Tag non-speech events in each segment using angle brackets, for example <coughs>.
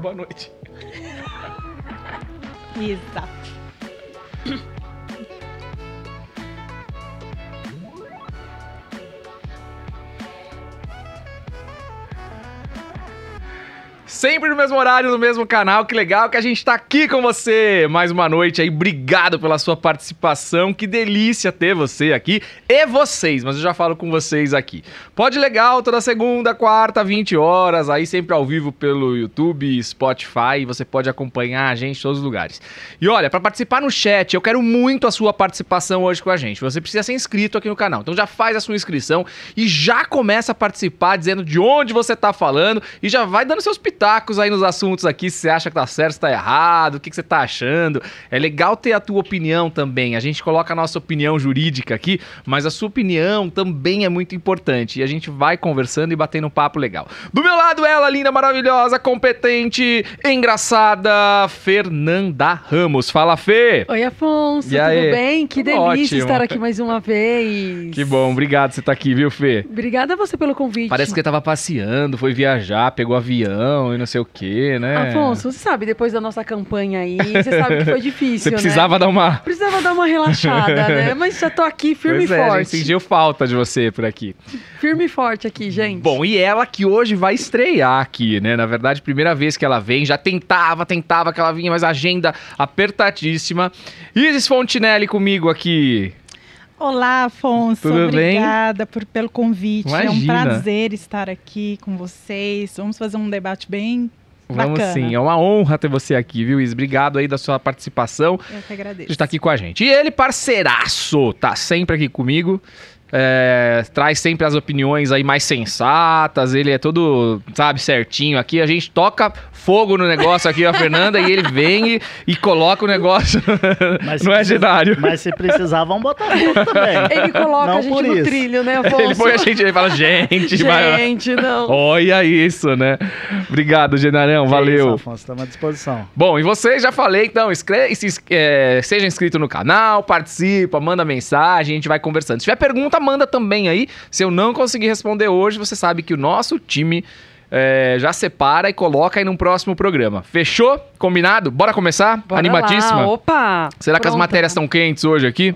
Boa noite. Exato. Sempre no mesmo horário, no mesmo canal. Que legal que a gente tá aqui com você mais uma noite aí. Obrigado pela sua participação. Que delícia ter você aqui e vocês, mas eu já falo com vocês aqui. Pode legal toda segunda, quarta, 20 horas, aí sempre ao vivo pelo YouTube, Spotify, você pode acompanhar a gente em todos os lugares. E olha, para participar no chat, eu quero muito a sua participação hoje com a gente. Você precisa ser inscrito aqui no canal. Então já faz a sua inscrição e já começa a participar dizendo de onde você tá falando e já vai dando seus pitacos aí nos assuntos aqui, se você acha que tá certo, se tá errado, o que, que você tá achando. É legal ter a tua opinião também. A gente coloca a nossa opinião jurídica aqui, mas a sua opinião também é muito importante. E a gente vai conversando e batendo um papo legal. Do meu lado, ela, linda, maravilhosa, competente, engraçada, Fernanda Ramos. Fala, Fê! Oi, Afonso, E tudo aí? bem? Que delícia ótimo. estar aqui mais uma vez. Que bom, obrigado você estar aqui, viu, Fê? Obrigada a você pelo convite. Parece que você tava passeando, foi viajar, pegou avião e não sei o quê, né? Afonso, você sabe, depois da nossa campanha aí, você sabe que foi <laughs> difícil, Você né? precisava dar uma. Precisava dar uma relaxada, né? <laughs> Mas já tô aqui firme Pois e é, a gente forte. sentiu falta de você por aqui. Firme e forte aqui, gente. Bom, e ela que hoje vai estrear aqui, né? Na verdade, primeira vez que ela vem, já tentava, tentava que ela vinha, mas agenda apertadíssima. Isis Fontinelli comigo aqui. Olá, Afonso. Tudo bem? Obrigada por, pelo convite. É um Imagina. prazer estar aqui com vocês. Vamos fazer um debate bem Vamos bacana. sim, é uma honra ter você aqui, viu, Isis? Obrigado aí da sua participação. Eu que agradeço. de estar aqui com a gente. E ele, parceiraço, tá sempre aqui comigo. É, traz sempre as opiniões aí mais sensatas. Ele é todo, sabe, certinho aqui. A gente toca fogo no negócio aqui, a Fernanda, e ele vem e, e coloca o negócio <laughs> Mas <laughs> no agendário. Mas se precisar, vamos botar junto também. Ele coloca Não a gente no isso. trilho, né, Afonso? <laughs> Ele põe a gente, ele fala, gente, vai- Gente, não. olha isso, né? Obrigado, Genarão, Que valeu. Isso, Afonso, estamos à disposição. Bom, e vocês já falei, então, inscre- se é, seja inscrito no canal, participa, manda mensagem, a gente vai conversando. Se tiver pergunta, manda também aí. Se eu não conseguir responder hoje, você sabe que o nosso time é, já separa e coloca aí num próximo programa. Fechou? Combinado? Bora começar? Bora Animadíssima? Lá. Opa! Será que as matérias estão quentes hoje aqui?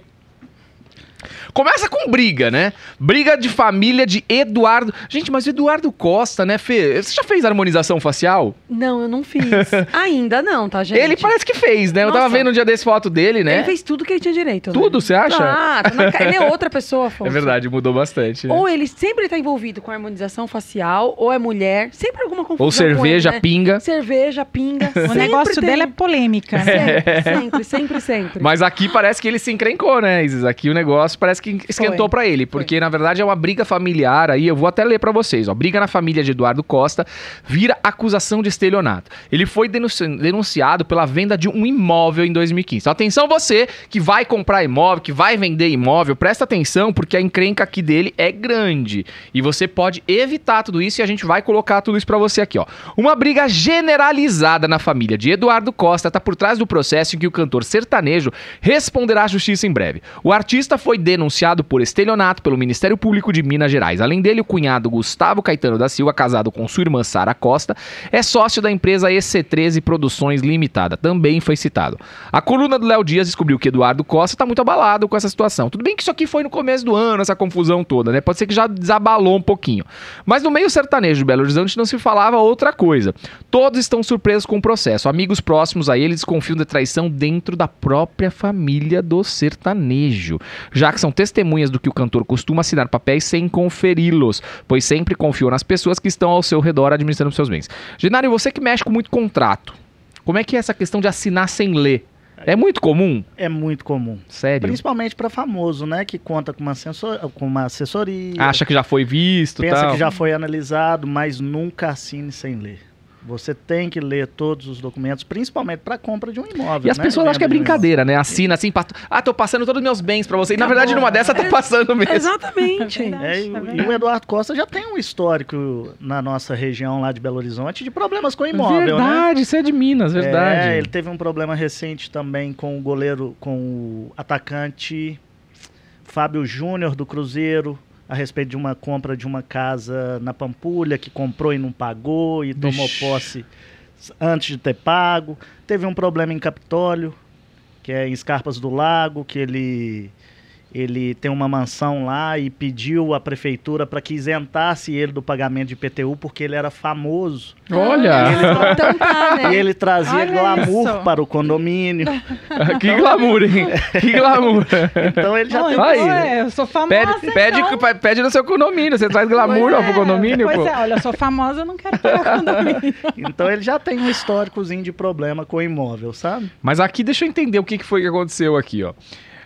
Começa com briga, né? Briga de família de Eduardo. Gente, mas o Eduardo Costa, né, Fê? Você já fez harmonização facial? Não, eu não fiz. <laughs> Ainda não, tá, gente? Ele parece que fez, né? Eu tava Nossa. vendo um dia desse foto dele, né? Ele fez tudo que ele tinha direito. né? Tudo, você acha? Ah, tá na ele é outra pessoa, <laughs> Afonso. É verdade, mudou bastante. né? Ou ele sempre tá envolvido com harmonização facial, ou é mulher, sempre alguma confusão Ou cerveja, com ele, né? pinga. Cerveja, pinga. <laughs> O negócio dele é polêmica, né? Sempre, sempre, sempre, sempre. Mas aqui parece que ele se encrencou, né, Isis? Aqui o negócio parece que esquentou Foi. pra ele. Porque, na verdade, é uma briga familiar aí. Eu vou até ler pra vocês. Ó. Briga na família de Eduardo Costa vira acusação de estelionato. Ele foi denunci- denunciado pela venda de um imóvel em 2015. Então, atenção você que vai comprar imóvel, que vai vender imóvel. Presta atenção, porque a encrenca aqui dele é grande. E você pode evitar tudo isso e a gente vai colocar tudo isso pra você aqui, ó. Uma briga generalizada na família de Eduardo Costa está por trás do processo em que o cantor sertanejo responderá à justiça em breve. O artista foi denunciado por estelionato pelo Ministério Público de Minas Gerais. Além dele, o cunhado Gustavo Caetano da Silva, casado com sua irmã Sara Costa, é sócio da empresa EC13 Produções Limitada. Também foi citado. A coluna do Léo Dias descobriu que Eduardo Costa está muito abalado com essa situação. Tudo bem que isso aqui foi no começo do ano, essa confusão toda, né? Pode ser que já desabalou um pouquinho. Mas no meio sertanejo de Belo Horizonte não se falava outra coisa. Todos estão surpresos com o processo. Amigos próximos a ele desconfiam de traição dentro da própria família do sertanejo, já que são testemunhas do que o cantor costuma assinar papéis sem conferi-los, pois sempre confiou nas pessoas que estão ao seu redor administrando seus bens. Genário, você que mexe com muito contrato, como é que é essa questão de assinar sem ler? É muito comum? É muito comum. Sério? Principalmente para famoso, né? Que conta com uma, assessor- com uma assessoria. Acha que já foi visto pensa tal? que já foi analisado, mas nunca assine sem ler. Você tem que ler todos os documentos, principalmente para compra de um imóvel. E as né? pessoas acham que é um brincadeira, né? Assina assim, pra... ah, tô passando todos os meus bens pra você. E na verdade, Acabou. numa dessa, tá passando mesmo. Exatamente. É verdade. É, e, o- e o Eduardo Costa já tem um histórico na nossa região lá de Belo Horizonte de problemas com imóvel, né? verdade, isso é de Minas, verdade. É, ele teve um problema recente também com o goleiro, com o atacante Fábio Júnior do Cruzeiro, a respeito de uma compra de uma casa na Pampulha, que comprou e não pagou, e tomou posse antes de ter pago. Teve um problema em Capitólio, que é em Escarpas do Lago, que ele ele tem uma mansão lá e pediu à prefeitura para que isentasse ele do pagamento de IPTU porque ele era famoso. Olha! Então tá, né? E ele trazia Olha glamour isso. para o condomínio. <laughs> que glamour, hein? Que glamour. Então ele já Não, tem então, Aí. é, eu sou famosa. Pede, pede, então. pede no seu condomínio. Você traz glamour Pois ó, pro é, condomínio, Pois pô. é, olha, eu sou famosa, eu não quero pagar condomínio. <laughs> Então ele já tem um históricozinho de problema com o imóvel, sabe? Mas aqui, deixa eu entender o que, que foi que aconteceu aqui, ó.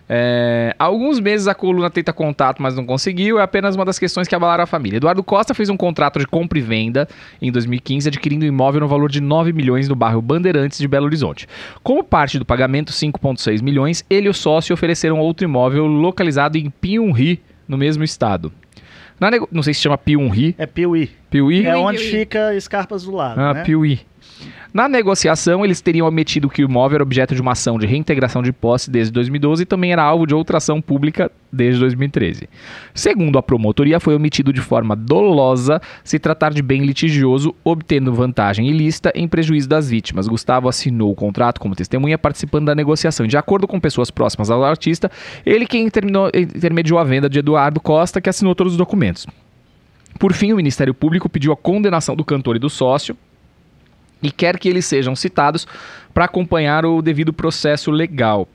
É, há alguns meses a coluna tenta contato, mas não conseguiu. É apenas uma das questões que abalaram a família. Eduardo Costa fez um contrato de compra e venda em 2015, adquirindo um imóvel no valor de 9 milhões no bairro Bandeirantes de Belo Horizonte. Como parte do pagamento, 5,6 milhões, ele e o sócio ofereceram outro imóvel localizado em Piumhi, no mesmo estado. Nego- Não sei se chama Piumhi. É Piuí. Piuí? É onde Piuí. fica Escarpas do Lago, Ah, né? Piuí. Na negociação, eles teriam omitido que o imóvel era objeto de uma ação de reintegração de posse desde 2012 e também era alvo de outra ação pública desde 2013. Segundo a promotoria, foi omitido de forma dolosa se tratar de bem litigioso, obtendo vantagem ilícita em prejuízo das vítimas. Gustavo assinou o contrato como testemunha participando da negociação. De acordo com pessoas próximas ao artista, ele quem intermediou a venda de Eduardo Costa, que assinou todos os documentos. Por fim, o Ministério Público pediu a condenação do cantor e do sócio e quer que eles sejam citados para acompanhar o devido processo legal.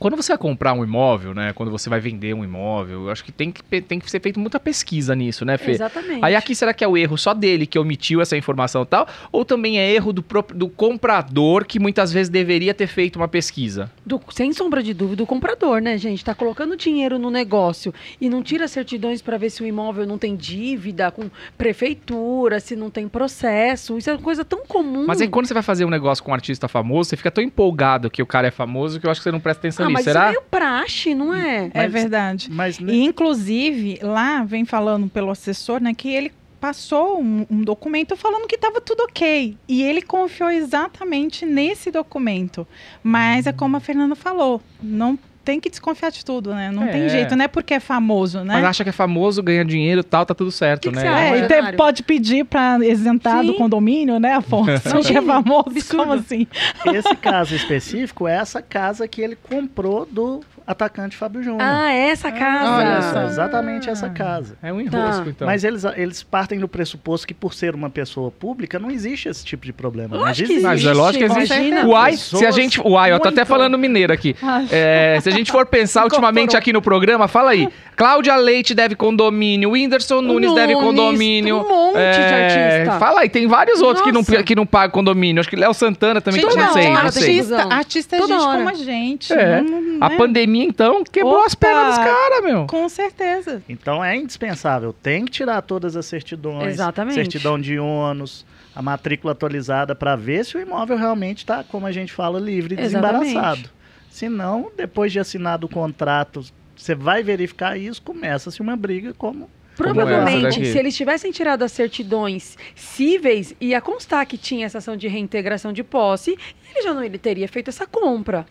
Quando você vai comprar um imóvel, né? Quando você vai vender um imóvel, eu acho que tem que, tem que ser feita muita pesquisa nisso, né, Fê? Exatamente. Aí aqui será que é o erro só dele que omitiu essa informação e tal? Ou também é erro do, do comprador que muitas vezes deveria ter feito uma pesquisa? Do- sem sombra de dúvida, o comprador, né, gente? Tá colocando dinheiro no negócio e não tira certidões para ver se o imóvel não tem dívida com prefeitura, se não tem processo. Isso é uma coisa tão comum. Mas aí quando você vai fazer um negócio com um artista famoso, você fica tão empolgado que o cara é famoso que eu acho que você não presta atenção ah, mas Será? isso é meio praxe, não é? É Mas- verdade. Mas né, E, inclusive, lá vem falando pelo assessor, né, que ele passou um, um documento falando que estava tudo ok. E ele confiou exatamente nesse documento. Mas é como a Fernanda falou, não tem que desconfiar de tudo, né? Não É. tem jeito, não é porque é famoso, né? Mas acha que é famoso, ganha dinheiro e tal, tá tudo certo, Que que né? você É, e Milionário. te- pode pedir para isentar do Sim. condomínio, né, Afonso? Não que é famoso, Absurdo. como assim? esse caso específico é essa casa que ele comprou do atacante Fábio Júnior. Ah, essa casa. olha Isso, só. exatamente essa casa. É um Tá. enrosco, então. Mas eles, eles partem do pressuposto que por ser uma pessoa pública não existe esse tipo de problema. Lógico Mas que existe. Mas é lógico que existe. Imagina. Uai, se a gente. Uai, eu tô até falando mineiro aqui. Ah, É, se a gente for pensar <laughs> ultimamente aqui no programa, fala aí. Cláudia Leite deve condomínio, Whindersson Nunes, deve Nunes, condomínio. Um monte de É, artista. Fala aí, tem vários outros que não, que não pagam condomínio. Acho que Léo Santana também, Gente, que não toda sei, hora não sei. artista, artista é Toda gente hora. como a gente. É. não- não A é? Pandemia, então, quebrou as Opa! pernas dos caras, meu. Com certeza. Então é indispensável. Tem que tirar todas as certidões. Exatamente. Certidão de ônus, a matrícula atualizada para ver se o imóvel realmente está, como a gente fala, livre e Exatamente. desembaraçado. Se não, depois de assinado o contrato, você vai verificar isso, começa-se uma briga como Provavelmente, se eles tivessem tirado as certidões cíveis, ia constar que tinha essa ação de reintegração de posse, ele já não ele teria feito essa compra.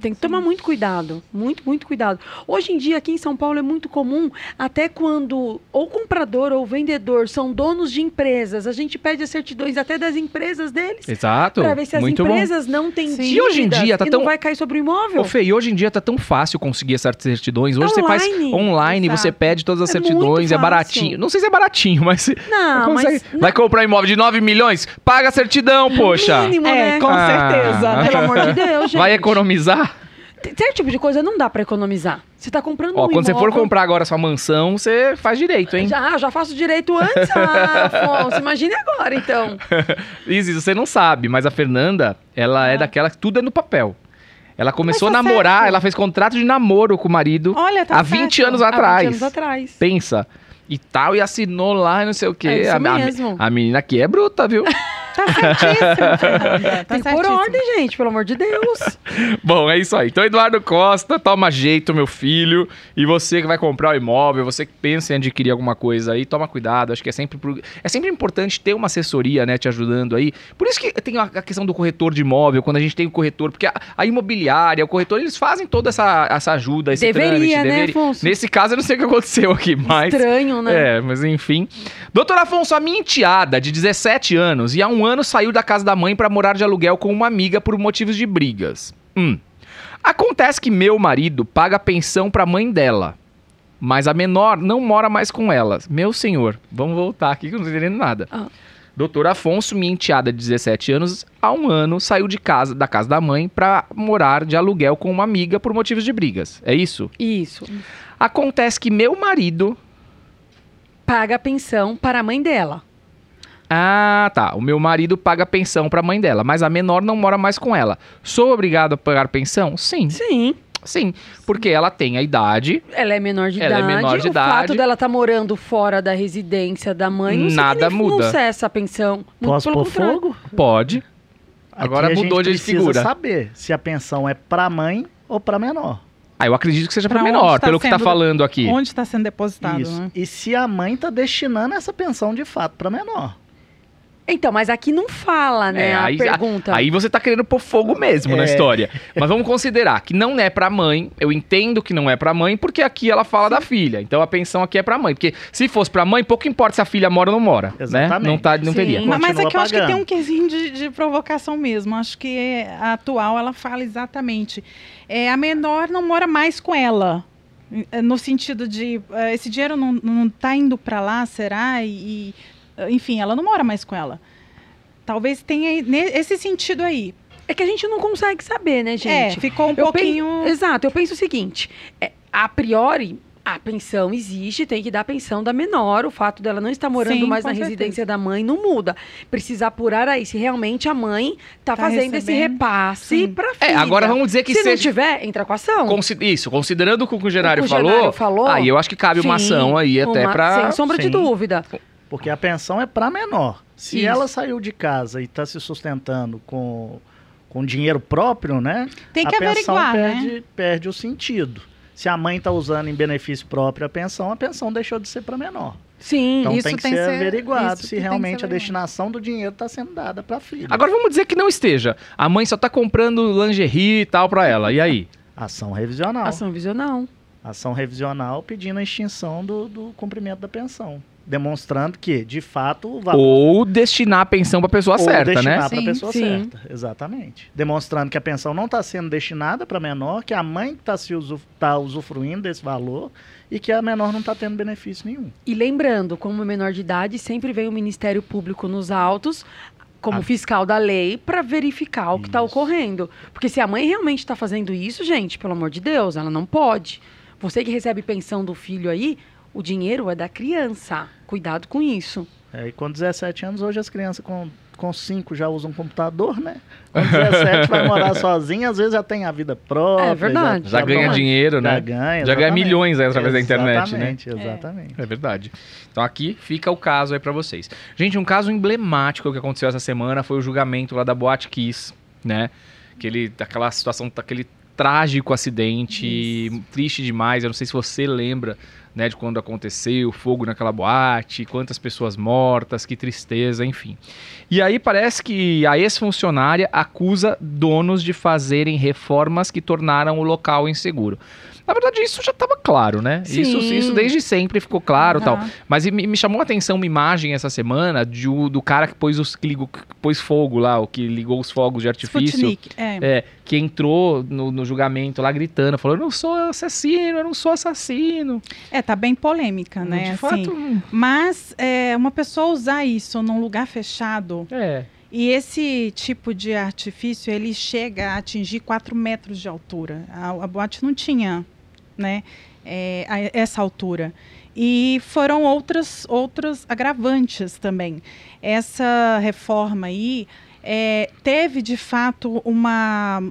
Tem que tomar muito cuidado, muito, muito cuidado. Hoje em dia, aqui em São Paulo, é muito comum, até quando ou comprador ou vendedor são donos de empresas, a gente pede as certidões até das empresas deles, Exato. para ver se as Muito bom. empresas não têm Sim. dívidas E hoje em dia tá e tão- não vai cair sobre o imóvel. Ô, Fê, e hoje em dia tá tão fácil conseguir essas certidões. Hoje você faz Online. online, você Exato. pede todas as É certidões, é baratinho. Não sei se é baratinho, <laughs> mas não, consegue. mas Vai comprar um imóvel de 9 milhões? Paga a certidão, poxa. mínimo, É, né? com Ah. certeza. né? <laughs> Pelo amor de Deus, gente. Vai economizar? Certo tipo de coisa não dá pra economizar. Você tá comprando Ó, um quando você for imóvel- comprar agora sua mansão, você faz direito, hein? Já, já faço direito antes, ah, <laughs> Afonso. Imagine agora, então. <laughs> Isis, você não sabe, mas a Fernanda, ela é Ah. daquela que tudo é no papel. Ela começou a tá namorar, certo. ela fez contrato de namoro com o marido Olha, tá há 20 certo. anos Há 20 atrás. anos atrás. Pensa. E tal, e assinou lá e não sei o quê. É isso a, a- mesmo. a menina aqui é bruta, viu? <laughs> Tá certíssimo, Fernanda. <laughs> Tá Tem certíssimo. ordem, gente, pelo amor de Deus. <laughs> Bom, é isso aí. Então, Eduardo Costa, toma jeito, meu filho. E você que vai comprar o imóvel, você que pensa em adquirir alguma coisa aí, toma cuidado. Acho que é sempre, pro- é sempre importante ter uma assessoria, né, te ajudando aí. Por isso que tem a a questão do corretor de imóvel, quando a gente tem o corretor, porque a, a imobiliária, o corretor, eles fazem toda essa, essa ajuda, esse Deveria, trâmite. né, Afonso? Nesse caso, eu não sei o que aconteceu aqui, mas... Estranho, né? É, mas enfim. Doutor Afonso, a minha enteada de 17 anos e há um um ano saiu da casa da mãe para morar de aluguel com uma amiga por motivos de brigas. Hum. Acontece que meu marido paga pensão para a mãe dela, mas a menor não mora mais com ela. Meu senhor, vamos voltar aqui que eu não tô entendendo nada. Ah. Doutor Afonso, minha enteada de 17 anos, há um ano saiu de casa, da casa da mãe para morar de aluguel com uma amiga por motivos de brigas. É isso? Isso. Acontece que meu marido. Paga a pensão para a mãe dela. Ah, tá. O meu marido paga pensão para a mãe dela, mas a menor não mora mais com ela. Sou obrigado a pagar pensão? Sim. Sim. Sim, porque ela tem a idade. Ela é menor de Ela é idade. menor de o idade. fato dela estar morando fora da residência da mãe não Nada muda. não cessa a pensão. Posso pôr fogo? Pode. Aqui Agora a gente mudou de precisa figura. saber se a pensão é para mãe ou para menor. Ah, eu acredito que seja para menor, tá pelo que tá sendo- falando aqui. Onde está sendo depositado, Isso. né? E se a mãe tá destinando essa pensão de fato para menor. Então, mas aqui não fala, né? É, a aí- pergunta. Aí você tá querendo pôr fogo mesmo na É. história. Mas vamos considerar que não é pra mãe. Eu entendo que não é pra mãe, porque aqui ela fala da filha. Então a pensão aqui é pra mãe. Porque se fosse pra mãe, pouco importa se a filha mora ou não mora. Né? Exatamente. Não, tá, não Sim. teria. Mas- Mas Continua aqui eu acho que tem um quesinho de, de provocação mesmo. Acho que a atual ela fala exatamente. É, a menor não mora mais com ela. No sentido de eh, esse dinheiro não, não tá indo para lá, será? E, e, enfim, ela não mora mais com ela. Talvez tenha aí- ne- esse sentido aí. É que a gente não consegue saber, né, gente? é, ficou um Eu pouquinho. pen- Exato, eu penso o seguinte: é, a priori, a pensão existe, tem que dar a pensão da menor. O fato dela não estar morando Sim, mais na certeza. residência da mãe não muda. Precisa apurar aí se realmente a mãe está Tá fazendo esse recebendo. repasse Sim. para filha. É, agora vamos dizer que se não seja. tiver, entra com a ação. consi- Isso, considerando o que o Genário O falou, Genário falou, aí eu acho que cabe uma sim, ação aí até uma- pra. Sem sombra de Sim. dúvida. Porque a pensão é para menor. Se Isso. ela saiu de casa e está se sustentando com, com dinheiro próprio, né? Tem que a pensão averiguar, né? perde, perde o sentido. Se a mãe está usando em benefício próprio a pensão, a pensão deixou de ser para menor. Sim, Então Isso tem que tem ser que ser- averiguado se realmente a destinação do dinheiro está sendo dada para a filha. Agora vamos dizer que não esteja. A mãe só tá comprando lingerie e tal pra ela. E aí? Ação revisional. ação visional. Ação revisional pedindo a extinção do, do cumprimento da pensão. Demonstrando que, de fato, o valor Ou destinar a pensão pra pessoa ou certa, destinar né? para a pessoa sim. certa. Exatamente. Demonstrando que a pensão não está sendo destinada para menor, que a mãe está usu tá usufruindo desse valor e que a menor não está tendo benefício nenhum. E lembrando, como menor de idade, sempre vem o Ministério Público nos autos, como Ah. fiscal da lei, para verificar o que está ocorrendo. Porque se a mãe realmente está fazendo isso, gente, pelo amor de Deus, ela não pode. Você que recebe pensão do filho aí, o dinheiro é da criança. Cuidado com isso. É, e com 17 anos, hoje as crianças com, com 5 já usam computador, né? Com 17 vai morar <laughs> sozinha, às vezes já tem a vida própria. É verdade. Já ganha Não, dinheiro, Já né? ganha. Já ganha exatamente. milhões aí através da internet, né? Exatamente, exatamente. É verdade. Então aqui fica o caso aí pra vocês. Gente, um caso emblemático que aconteceu essa semana foi o julgamento lá da Boate Kiss, né? Aquele, aquela situação, aquele trágico acidente, triste demais. Eu não sei se você lembra, né, de quando aconteceu, o fogo naquela boate, quantas pessoas mortas, que tristeza, enfim. E aí parece que a ex-funcionária acusa donos de fazerem reformas que tornaram o local inseguro. Na verdade, isso já estava claro, né? Isso, Sim. isso desde sempre ficou claro Tá. tal. Mas me, me chamou a atenção uma imagem essa semana de, do cara que pôs, os, que, ligou- que pôs fogo lá, o que ligou os fogos de artifício. Sputnik. É. É, que entrou no, no julgamento lá gritando, falou: Eu não sou assassino, eu não sou assassino. É, tá bem polêmica, né? De assim. fato, Mas é, uma pessoa usar isso num lugar fechado é. e esse tipo de artifício ele chega a atingir 4 metros de altura. A, a boate não tinha, né? é, a- essa altura. E foram outras, outras agravantes também. Essa reforma aí é, teve de fato uma.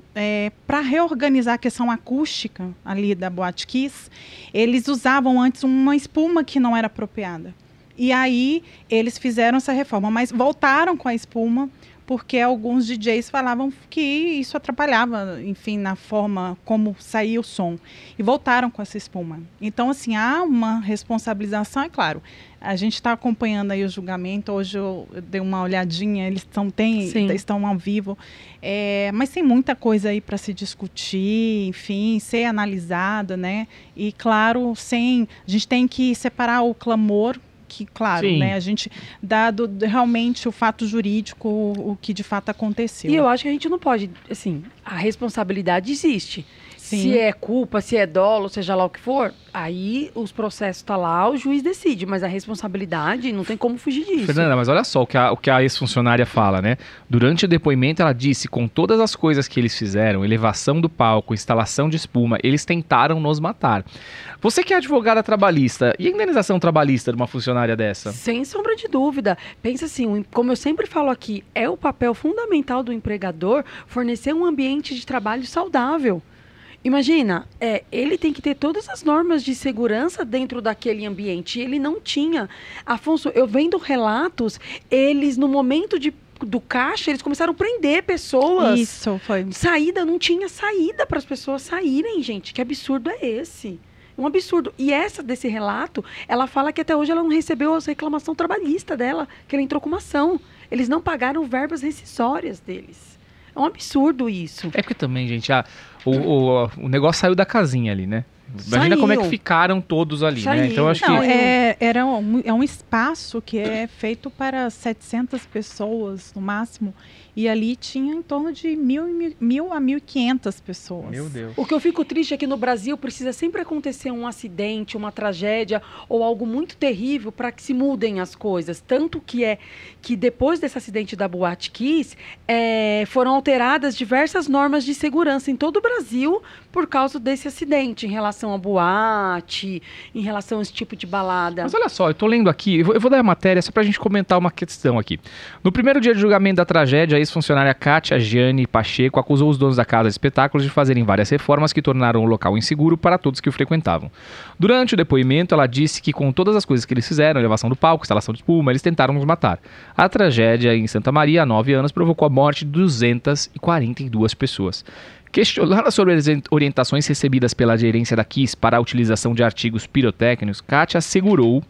para reorganizar a questão acústica ali da Boate Kiss, eles usavam antes uma espuma que não era apropriada. E aí eles fizeram essa reforma, mas voltaram com a espuma porque alguns DJs falavam que isso atrapalhava, enfim, na forma como saía o som. E voltaram com essa espuma. Então, assim, há uma responsabilização, é claro. A gente está acompanhando aí o julgamento. Hoje eu dei uma olhadinha, eles estão, tem, Sim. estão ao vivo. É, mas tem muita coisa aí para se discutir, enfim, ser analisada, né? E, claro, sem. A gente tem que separar o clamor aqui, claro, Sim. né? A gente, dado realmente o fato jurídico, o, o que de fato aconteceu. E eu acho que a gente não pode, assim, a responsabilidade existe. Sim. Se é culpa, se é dolo, seja lá o que for, aí os processos tá lá, o juiz decide, mas a responsabilidade não tem como fugir disso. Fernanda, mas olha só o que a, o que a ex-funcionária fala, né? Durante o depoimento, ela disse: com todas as coisas que eles fizeram, elevação do palco, instalação de espuma, eles tentaram nos matar. Você que é advogada trabalhista, e a indenização trabalhista de uma funcionária dessa? Sem sombra de dúvida. Pensa assim, como eu sempre falo aqui, é o papel fundamental do empregador fornecer um ambiente de trabalho saudável. Imagina, é, ele tem que ter todas as normas de segurança dentro daquele ambiente. Ele não tinha. Afonso, eu vendo relatos, eles, no momento de, do caixa, eles começaram a prender pessoas. Isso, foi. Saída, não tinha saída para as pessoas saírem, gente. Que absurdo é esse? Um absurdo. E essa desse relato, ela fala que até hoje ela não recebeu a reclamação trabalhista dela, que ela entrou com uma ação. Eles não pagaram verbas rescisórias deles. É um absurdo isso. É porque também, gente, a- o, o, o negócio saiu da casinha ali, né? Imagina Saiu. como é que ficaram todos ali, né? Saiu. Então eu acho Não, que. é, era um, é um espaço que é feito para 700 pessoas no máximo. E ali tinha em torno de mil, e mil, mil a 1.500 pessoas. Meu Deus. O que eu fico triste é que no Brasil precisa sempre acontecer um acidente, uma tragédia ou algo muito terrível para que se mudem as coisas. Tanto que é que depois desse acidente da Boate Kiss, é, foram alteradas diversas normas de segurança em todo o Brasil por causa desse acidente, em relação a boate, em relação a esse tipo de balada. Mas olha só, eu tô lendo aqui, eu vou, eu vou dar a matéria só pra gente comentar uma questão aqui. No primeiro dia de julgamento da tragédia, a ex-funcionária Kátia Gianni Pacheco acusou os donos da casa de espetáculos de fazerem várias reformas que tornaram o local inseguro para todos que o frequentavam. Durante o depoimento, ela disse que com todas as coisas que eles fizeram, elevação do palco, instalação de espuma, eles tentaram nos matar. A tragédia em Santa Maria, há nove anos, provocou a morte de 242 pessoas. Questionada sobre as orientações recebidas pela gerência da KISS para a utilização de artigos pirotécnicos, Kátia assegurou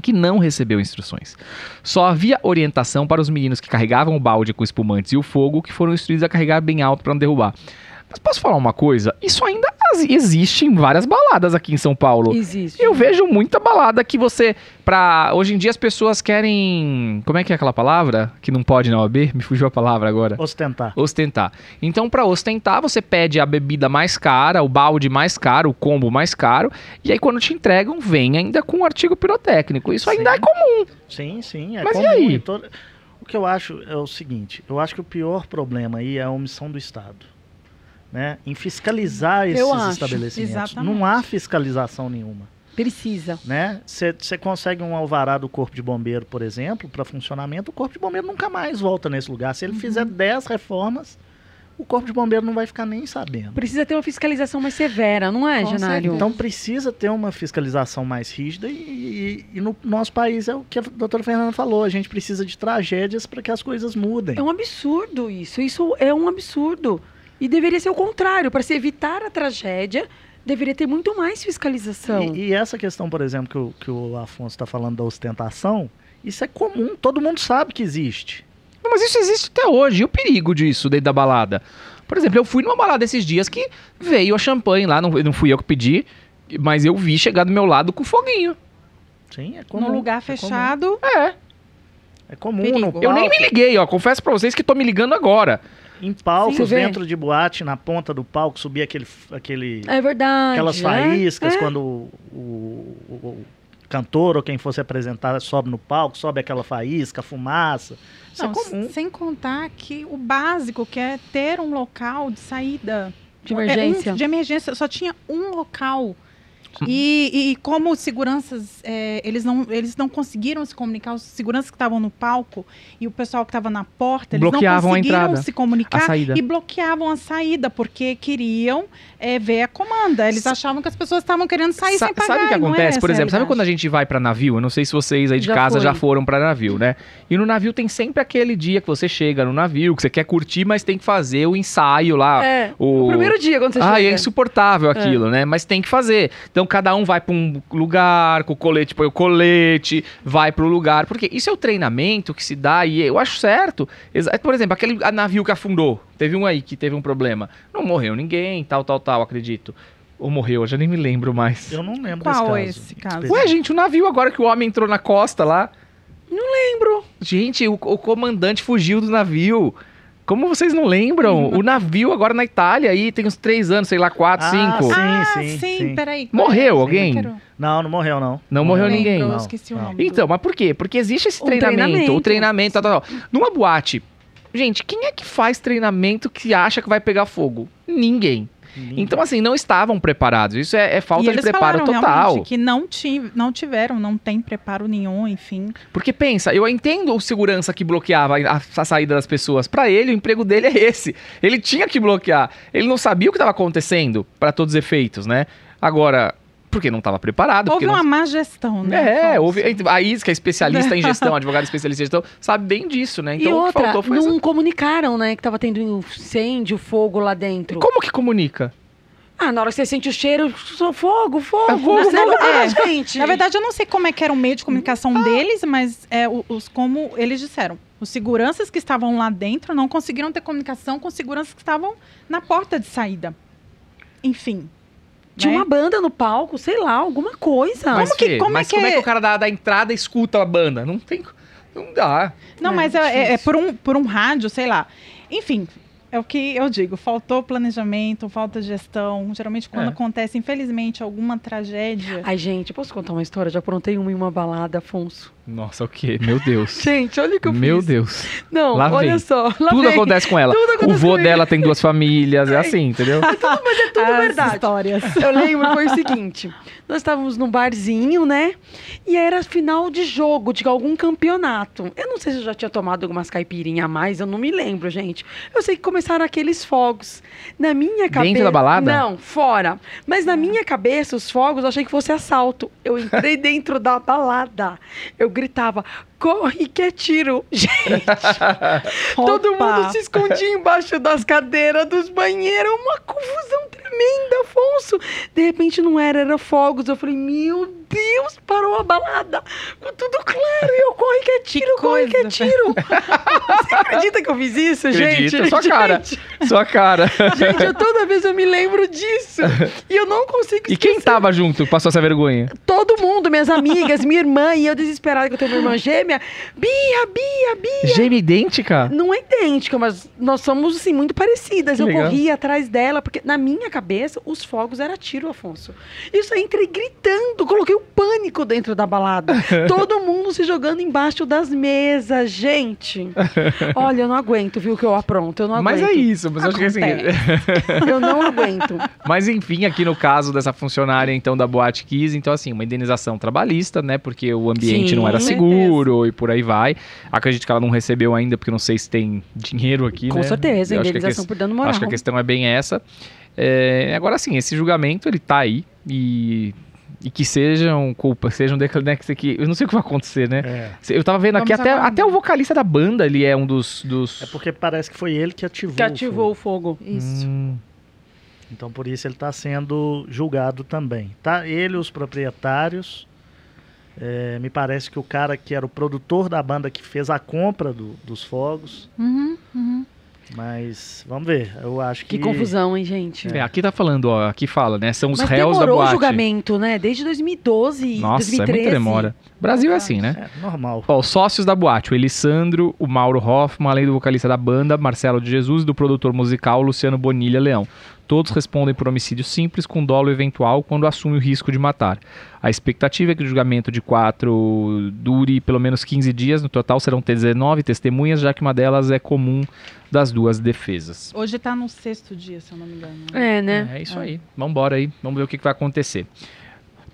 que não recebeu instruções. Só havia orientação para os meninos que carregavam o balde com espumantes e o fogo, que foram instruídos a carregar bem alto para não derrubar. Mas posso falar uma coisa? Isso ainda existe em várias baladas aqui em São Paulo. Existe. Eu vejo muita balada que você. Pra... Hoje em dia as pessoas querem. Como é que é aquela palavra? Que não pode na OAB? Me fugiu a palavra agora. Ostentar. Ostentar. Então, pra ostentar, você pede a bebida mais cara, o balde mais caro, o combo mais caro, e aí quando te entregam, vem ainda com um artigo pirotécnico. Isso ainda Sim. é comum. Sim, sim. É Mas e comum aí? em todo- O que eu acho é o seguinte: eu acho que o pior problema aí é a omissão do Estado. Né? Em fiscalizar esses acho, estabelecimentos. exatamente. Não há fiscalização nenhuma. Precisa. né? Você consegue um alvará do Corpo de Bombeiro, por exemplo, para funcionamento, o Corpo de Bombeiro nunca mais volta nesse lugar. Se ele Uhum. fizer 10 reformas, o Corpo de Bombeiro não vai ficar nem sabendo. Precisa ter uma fiscalização mais severa, não é, certeza. Então precisa ter uma fiscalização mais rígida e, e- e no nosso país é o que a doutora Fernanda falou, a gente precisa de tragédias para que as coisas mudem. É um absurdo isso. Isso é um absurdo. E deveria ser o contrário. Para se evitar a tragédia, deveria ter muito mais fiscalização. E, e essa questão, por exemplo, que o, que o Afonso está falando da ostentação, isso é comum, todo mundo sabe que existe. Não, Mas isso existe até hoje. E o perigo disso dentro da balada? Por exemplo, eu fui numa balada esses dias que veio a champanhe lá, não, não fui eu que pedi, mas eu vi chegar do meu lado com foguinho. Sim, é comum. no lugar é comum. fechado, É. É comum Perigo. no Eu nem me liguei, ó. Confesso pra vocês que tô me ligando agora. Em palcos, Sim, vê. dentro de boate, na ponta do palco, subia aquele, aquele, É verdade. aquelas é. faíscas É. quando o, o- o- o cantor ou quem fosse apresentar sobe no palco, sobe aquela faísca, fumaça. Isso não, é comum. sem contar que o básico, que é ter um local de saída De emergência. É, um- de emergência, só tinha um local. E, e como os seguranças, é, eles, não, eles não conseguiram se comunicar, os seguranças que estavam no palco e o pessoal que estava na porta, eles Bloqueavam não conseguiram entrada, se comunicar e bloqueavam a saída, porque queriam é, ver a comanda. Eles achavam que as pessoas estavam querendo sair Sa- sem pagar. Sabe o que é acontece? essa Por exemplo, sabe quando a gente vai pra navio? Eu não sei se vocês aí de Já casa foi. já foram pra navio, né? E no navio tem sempre aquele dia que você chega no navio, que você quer curtir, mas tem que fazer o ensaio lá. É. O... O primeiro dia, quando você Ah, chega. é insuportável aquilo, né? Mas tem que fazer. Então cada um vai pra um lugar, com o colete, põe o colete, vai pro lugar. Porque isso é o treinamento que se dá e eu acho certo. Por exemplo, aquele navio que afundou. Teve um aí que teve um problema. Não morreu ninguém, tal, tal, tal, acredito. Ou morreu? Eu já nem me lembro mais. Eu não lembro Qual desse esse caso? caso. Ué, gente, o navio agora que o homem entrou na costa lá. Lembro. Gente, o, o comandante fugiu do navio. Como vocês não lembram? O navio agora na Itália aí tem uns três anos, sei lá, quatro, Ah, cinco. sim. Ah, sim, peraí. Morreu Sim, alguém? quero- Não, não morreu, não. Não morreu Lembro, ninguém. Eu Não, esqueci o não. nome. Então, mas por quê? Porque existe esse Um treinamento, treinamento. o treinamento, tal, tal, tal. Numa boate, gente, quem é que faz treinamento que acha que vai pegar fogo? Ninguém. Então, assim, não estavam preparados. Isso é, é falta de preparo total. que não, tive, não tiveram, não tem preparo nenhum, enfim. Porque pensa, eu entendo o segurança que bloqueava a, a saída das pessoas. Pra ele, o emprego dele é esse. Ele tinha que bloquear. Ele não sabia o que estava acontecendo, pra todos os efeitos, né? Agora, porque não estava preparado. Houve uma não... má gestão, né? É, houve. A Is, que é especialista em <laughs> gestão, advogada especialista em gestão, sabe bem disso, né? Então e o que outra, faltou foi não essa... comunicaram, né, que tava tendo incêndio, fogo lá E dentro. como que comunica? Ah, na hora que você sente o cheiro, só fogo, fogo. É fogo, sei fogo. <laughs> É. gente. Na verdade, eu não sei como é que era o meio de comunicação Ah. deles, mas é, os, como eles disseram. Os seguranças que estavam lá dentro não conseguiram ter comunicação com os seguranças que estavam na porta de saída. Enfim. Tinha né? uma banda no palco, sei lá, alguma coisa. Mas, que- Fê, como é mas que como é é- que o cara da, da entrada escuta a banda? Não tem. Não dá. Não, É, mas é, é- é por, um, por um rádio, sei lá. Enfim, é o que eu digo. Faltou planejamento, falta gestão. Geralmente, quando É. acontece, infelizmente, alguma tragédia. Ai, gente, posso contar uma história? Já aprontei uma em uma balada, Afonso. Nossa, o quê? Meu Deus. <laughs> Gente, olha o que eu Meu fiz. Deus. Não, Lá olha vem. só. Lá Tudo vem. acontece com ela. Tudo o acontece vô com dela tem duas <laughs> famílias, é assim, entendeu? Mas é tudo As verdade. histórias. Eu lembro, foi o seguinte: nós estávamos num barzinho, né? E era final de jogo de algum campeonato. Eu não sei se eu já tinha tomado algumas caipirinhas a mais, eu não me lembro, gente. Eu sei que começaram aqueles fogos. Na minha cabeça. da balada? Não, fora. Mas na minha cabeça, os fogos, eu achei que fosse assalto. Eu entrei <laughs> dentro da balada. Eu gritava. Corre que é tiro. <laughs> Gente, todo mundo se escondia embaixo das cadeiras dos banheiros. Uma confusão tremenda, Afonso. De repente não era, era fogos. Eu falei, meu Deus, parou a balada. Com tudo claro. E eu, corre que é tiro, corre que é coisa. tiro. <laughs> Você acredita que eu fiz isso, Acredito, gente? sua cara. Sua cara. gente, eu, toda vez eu me lembro disso. E eu não consigo E quem esquecer. tava junto passou essa vergonha? Todo mundo, minhas amigas, minha irmã, e eu desesperada que eu tenho uma irmã gêmea. Bia, Bia, Bia. Gêmea idêntica? Não é idêntica, mas nós somos, assim, muito parecidas. Que eu legal. corria atrás dela, porque na minha cabeça, os fogos era tiro, Afonso. Isso aí, entrei gritando, coloquei o pânico dentro da balada. <laughs> Todo mundo se jogando embaixo das mesas, gente. <laughs> Olha, eu não aguento, viu, que eu apronto, eu não Mas aguento. é isso, mas eu acho que assim. Eu não aguento. <laughs> Mas enfim, aqui no caso dessa funcionária, então, da Boate Kiss, então, assim, uma indenização trabalhista, né? Porque o ambiente Sim, não era seguro e por aí vai. Acredito que ela não recebeu ainda, porque não sei se tem dinheiro aqui, Com né? certeza, Eu acho que a indenização por dano moral. Acho que a questão é bem essa. É, agora sim, esse julgamento ele tá aí e, e que sejam culpa, sejam decla- né, que, que eu não sei o que vai acontecer, né? É. Eu tava vendo aqui Vamos até, até o vocalista da banda, ele é um dos dos É porque parece que foi ele que ativou. Que o ativou fogo. o fogo. Isso. Hum, Então por isso ele está sendo julgado também. Tá? Ele e os proprietários. é, me parece que o cara que era o produtor da banda que fez a compra do- dos fogos. Uhum, uhum. Mas vamos ver. Eu acho que. Que confusão, hein, gente? é, aqui tá falando, ó, aqui fala, né? São os Mas réus da demorou o boate. julgamento, né? Desde 2012, Nossa, 2013. é muita demora. Brasil é assim, né? É normal. Ó, os sócios da boate, o Elissandro, o Mauro Hoffman, além do vocalista da banda, Marcelo de Jesus, e do produtor musical Luciano Bonilha Leão. Todos respondem por homicídio simples com dolo eventual quando assume o risco de matar. A expectativa é que o julgamento de quatro dure pelo menos 15 dias. No total serão 19 testemunhas, já que uma delas é comum das duas defesas. Hoje tá no sexto dia, se eu não me engano. É, né? É isso aí. Vambora aí. Vamos ver o que que vai acontecer.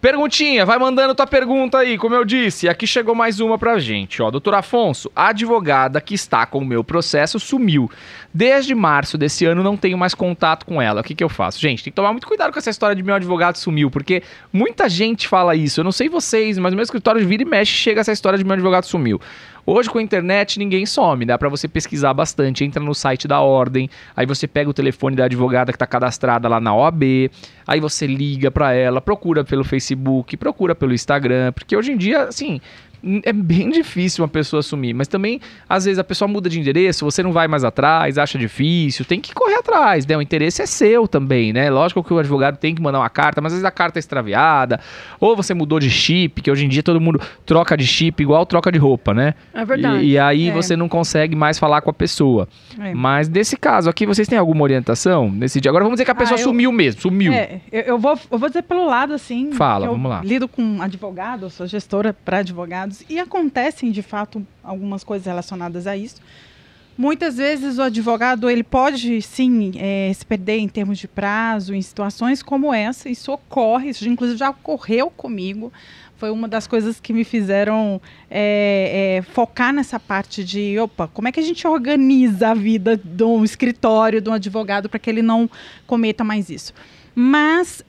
Perguntinha, vai mandando tua pergunta aí, como eu disse. Aqui chegou mais uma pra gente, ó. Doutor Afonso, a advogada que está com o meu processo sumiu. Desde março desse ano não tenho mais contato com ela. O que, que eu faço? Gente, tem que tomar muito cuidado com essa história de meu advogado sumiu, porque muita gente fala isso. Eu não sei vocês, mas o meu escritório vira e mexe chega essa história de meu advogado sumiu. Hoje com a internet ninguém some, dá pra você pesquisar bastante, entra no site da ordem, aí você pega o telefone da advogada que tá cadastrada lá na OAB, aí você liga pra ela, procura pelo Facebook, procura pelo Instagram, porque hoje em dia, assim, é bem difícil uma pessoa assumir. Mas também, às vezes, a pessoa muda de endereço, você não vai mais atrás, acha difícil, tem que correr atrás, né? O interesse é seu também, né? Lógico que o advogado tem que mandar uma carta, mas às vezes a carta é extraviada, ou você mudou de chip, que hoje em dia todo mundo troca de chip igual troca de roupa, né? É verdade. E, e aí É. você não consegue mais falar com a pessoa. É. Mas nesse caso aqui, vocês têm alguma orientação nesse dia? Agora vamos dizer que a Ah, pessoa eu- sumiu mesmo, sumiu. É, eu, eu vou, eu vou dizer pelo lado assim. Fala, vamos lá. Lido com advogado, sou gestora para advogados e acontecem de fato algumas coisas relacionadas a isso. Muitas vezes o advogado ele pode sim eh, se perder em termos de prazo, em situações como essa. Isso ocorre, isso inclusive já ocorreu comigo. Foi uma das coisas que me fizeram eh, eh, focar nessa parte de, opa, como é que a gente organiza a vida de um escritório, de um advogado, para que ele não cometa mais isso. Mas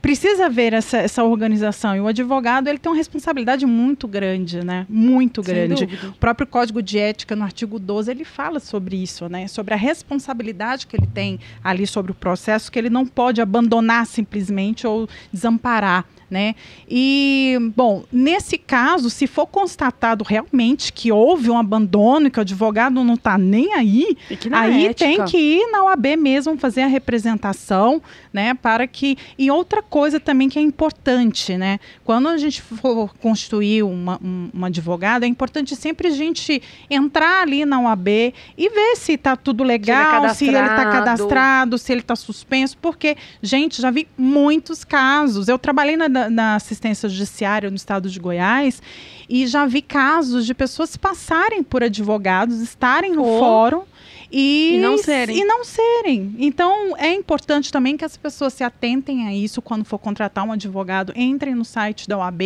precisa haver essa, essa organização e o advogado ele tem uma responsabilidade muito grande, né? Muito grande. O próprio Código de Ética, no artigo 12, ele fala sobre isso, né? Sobre a responsabilidade que ele tem ali sobre o processo, que ele não pode abandonar simplesmente ou desamparar, né? E, bom, nesse caso, se for constatado realmente que houve um abandono que o advogado não está nem aí, Aí ética- tem que ir na OAB mesmo fazer a representação, né? Para que. E outra coisa também que é importante, né? Quando a gente for constituir uma, um, um advogado, é importante sempre a gente entrar ali na OAB e ver se está tudo legal, se ele está cadastrado. se ele está suspenso, porque, gente, já vi muitos casos. Eu trabalhei na, na assistência judiciária no estado de Goiás e já vi casos de pessoas passarem por advogados, estarem no Oh. fórum e, E não serem. E não serem. Então, é importante também que as pessoas se atentem a isso quando for contratar um advogado. Entrem no site da OAB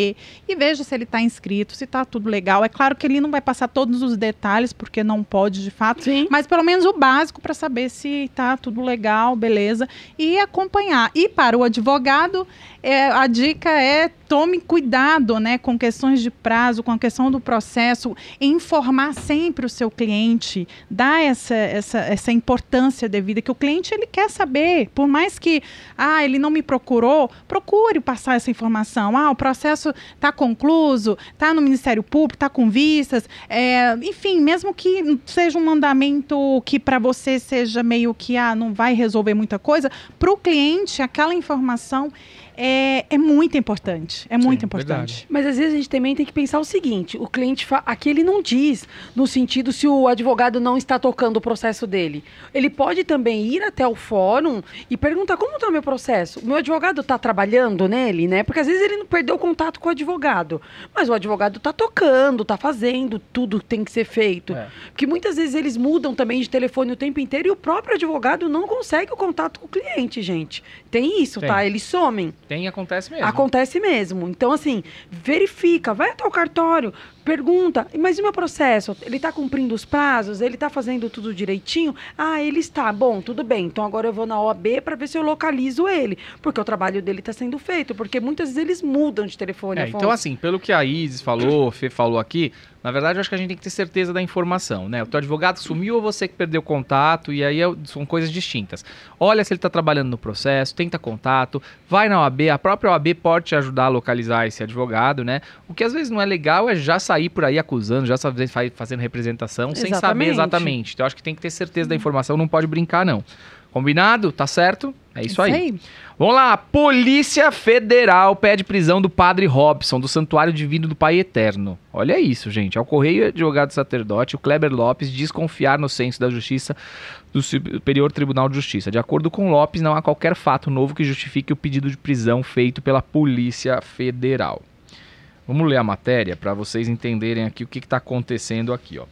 e veja se ele está inscrito, se está tudo legal. É claro que ele não vai passar todos os detalhes, porque não pode de fato. Sim. Mas pelo menos o básico para saber se está tudo legal, beleza. E acompanhar. E para o advogado, é, a dica é tome cuidado né, com questões de prazo, com a questão do processo, informar sempre o seu cliente, dar essa, essa, essa importância devida, que o cliente ele quer saber, por mais que ah, ele não me procurou, procure passar essa informação. Ah, o processo está concluso, está no Ministério Público, está com vistas, é, enfim, mesmo que seja um mandamento que para você seja meio que ah, não vai resolver muita coisa, para o cliente aquela informação é, é muito importante. É muito Sim, importante. Mas às vezes a gente também tem que pensar o seguinte: o cliente, aqui ele não diz no sentido se o advogado não está tocando o processo dele. Ele pode também ir até o fórum e perguntar como está o meu processo. O meu advogado está trabalhando nele, né? Porque às vezes ele não perdeu o contato com o advogado. Mas o advogado está tocando, está fazendo, tudo tem que ser feito. É. Porque muitas vezes eles mudam também de telefone o tempo inteiro e o próprio advogado não consegue o contato com o cliente, gente. Tem isso, Tem. tá? Eles somem. Tem, acontece mesmo. Acontece mesmo. Então, assim, verifica, vai até o cartório, pergunta, mas e o meu processo? Ele está cumprindo os prazos? Ele está fazendo tudo direitinho? Ah, ele está. Bom, tudo bem. Então agora eu vou na OAB para ver se eu localizo ele. Porque o trabalho dele está sendo feito. Porque muitas vezes eles mudam de telefone. É, então, assim, pelo que a Isis falou, o Fê falou aqui, na verdade, eu acho que a gente tem que ter certeza da informação, né? O teu advogado sumiu ou você que perdeu contato, e aí é- são coisas distintas. Olha se ele está trabalhando no processo, tenta contato, vai na OAB, a própria OAB pode te ajudar a localizar esse advogado, né? O que às vezes não é legal é já sair por aí acusando, já fazendo representação, sem saber Exatamente. exatamente. Então, eu acho que tem que ter certeza da informação, não pode brincar, não. Combinado? Tá certo? É isso aí. Vamos lá, Polícia Federal pede prisão do padre Robson, do Santuário Divino do Pai Eterno. Olha isso, gente. Ao correio advogado sacerdote, o Kleber Lopes diz confiar no senso da justiça do Superior Tribunal de Justiça. De acordo com Lopes, não há qualquer fato novo que justifique o pedido de prisão feito pela Polícia Federal. Vamos ler a matéria para vocês entenderem aqui o que está acontecendo aqui, ó.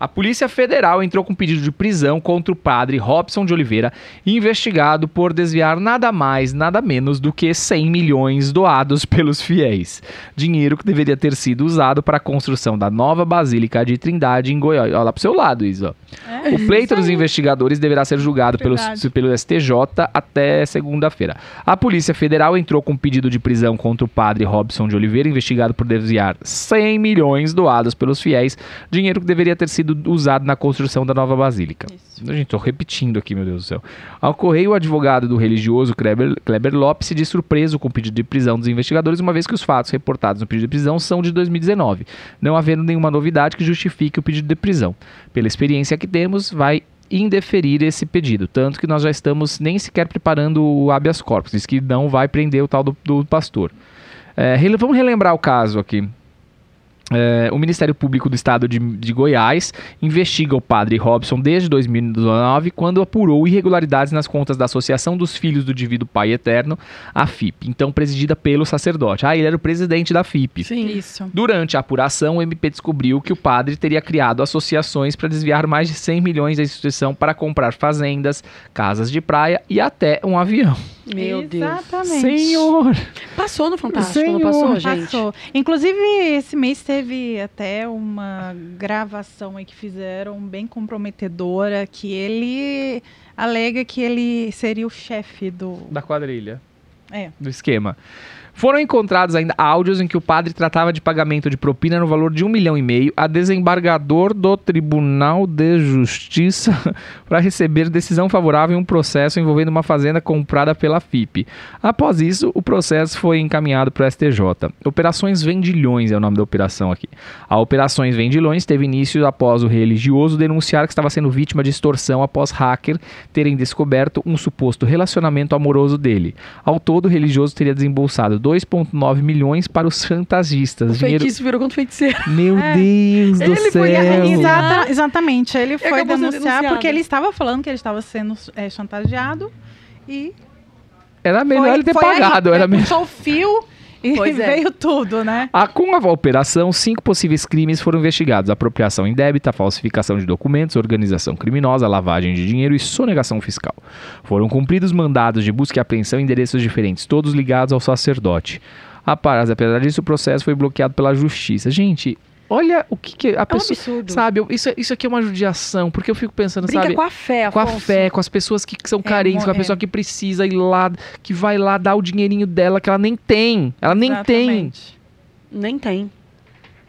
A Polícia Federal entrou com pedido de prisão contra o padre Robson de Oliveira, investigado por desviar nada mais, nada menos do que 100 milhões doados pelos fiéis. Dinheiro que deveria ter sido usado para a construção da nova Basílica de Trindade em Goiás. Olha lá pro seu lado, Isa. É, O pleito dos investigadores deverá ser julgado pelo, pelo STJ até segunda-feira. A Polícia Federal entrou com pedido de prisão contra o padre Robson de Oliveira, investigado por desviar 100 milhões doados pelos fiéis, dinheiro que deveria ter sido usado na construção da nova basílica. Isso. Gente, tô repetindo aqui, meu Deus do céu. Ao correio, o advogado do religioso Kleber, Kleber Lopes se diz surpreso com o pedido de prisão dos investigadores, uma vez que os fatos reportados no pedido de prisão são de 2019, não havendo nenhuma novidade que justifique o pedido de prisão. Pela experiência que temos, vai indeferir esse pedido, tanto que nós já estamos nem sequer preparando o habeas corpus, diz que não vai prender o tal do, do pastor. É, vamos relembrar o caso aqui. É, o Ministério Público do Estado de, de Goiás investiga o padre Robson desde 2019, quando apurou irregularidades nas contas da Associação dos Filhos do Divino Pai Eterno, a FIP, então presidida pelo sacerdote. Ah, ele era o presidente da FIP. Sim. Isso. Durante a apuração, o MP descobriu que o padre teria criado associações para desviar mais de 100 milhões da instituição para comprar fazendas, casas de praia e até um avião. Meu Deus. Exatamente. Senhor! Passou no Fantástico, Senhor, não passou, gente? Passou. Inclusive, esse mês teve até uma gravação aí que fizeram bem comprometedora, que ele alega que ele seria o chefe do. Da quadrilha. É. do esquema. Foram encontrados ainda áudios em que o padre tratava de pagamento de propina no valor de um milhão e meio a desembargador do Tribunal de Justiça <laughs> para receber decisão favorável em um processo envolvendo uma fazenda comprada pela FIP. Após isso, o processo foi encaminhado para o STJ. Operações Vendilhões é o nome da operação aqui. A Operações Vendilhões teve início após o religioso denunciar que estava sendo vítima de extorsão após hacker terem descoberto um suposto relacionamento amoroso dele. Ao todo, o religioso teria desembolsado 2,9 milhões para os chantagistas. O Dinheiro... feitiço virou contra o feiticeiro. Meu <laughs> É. Deus do Ele foi céu! arrependido. Exata- exatamente. Ele foi denunciar denunciado. porque ele estava falando que ele estava sendo é, chantageado e Era melhor foi, ele ter foi aí, pagado. né, Era melhor. puxou o fio e Pois é. veio tudo, né? Ah, com a operação, cinco possíveis crimes foram investigados: apropriação indébita, falsificação de documentos, organização criminosa, lavagem de dinheiro e sonegação fiscal. Foram cumpridos mandados de busca e apreensão em endereços diferentes, todos ligados ao sacerdote. Apesar apesar disso, o processo foi bloqueado pela justiça. Gente, olha o que, que a É um pessoa. absurdo. Sabe, eu- isso, isso aqui é uma judiação, porque eu fico pensando, Brinca sabe? com a fé, com a Afonso. fé, com as pessoas que, que são carentes, com a mo- pessoa é. que precisa ir lá, que vai lá dar o dinheirinho dela, que ela nem tem. Ela nem tem. Exatamente. Nem tem.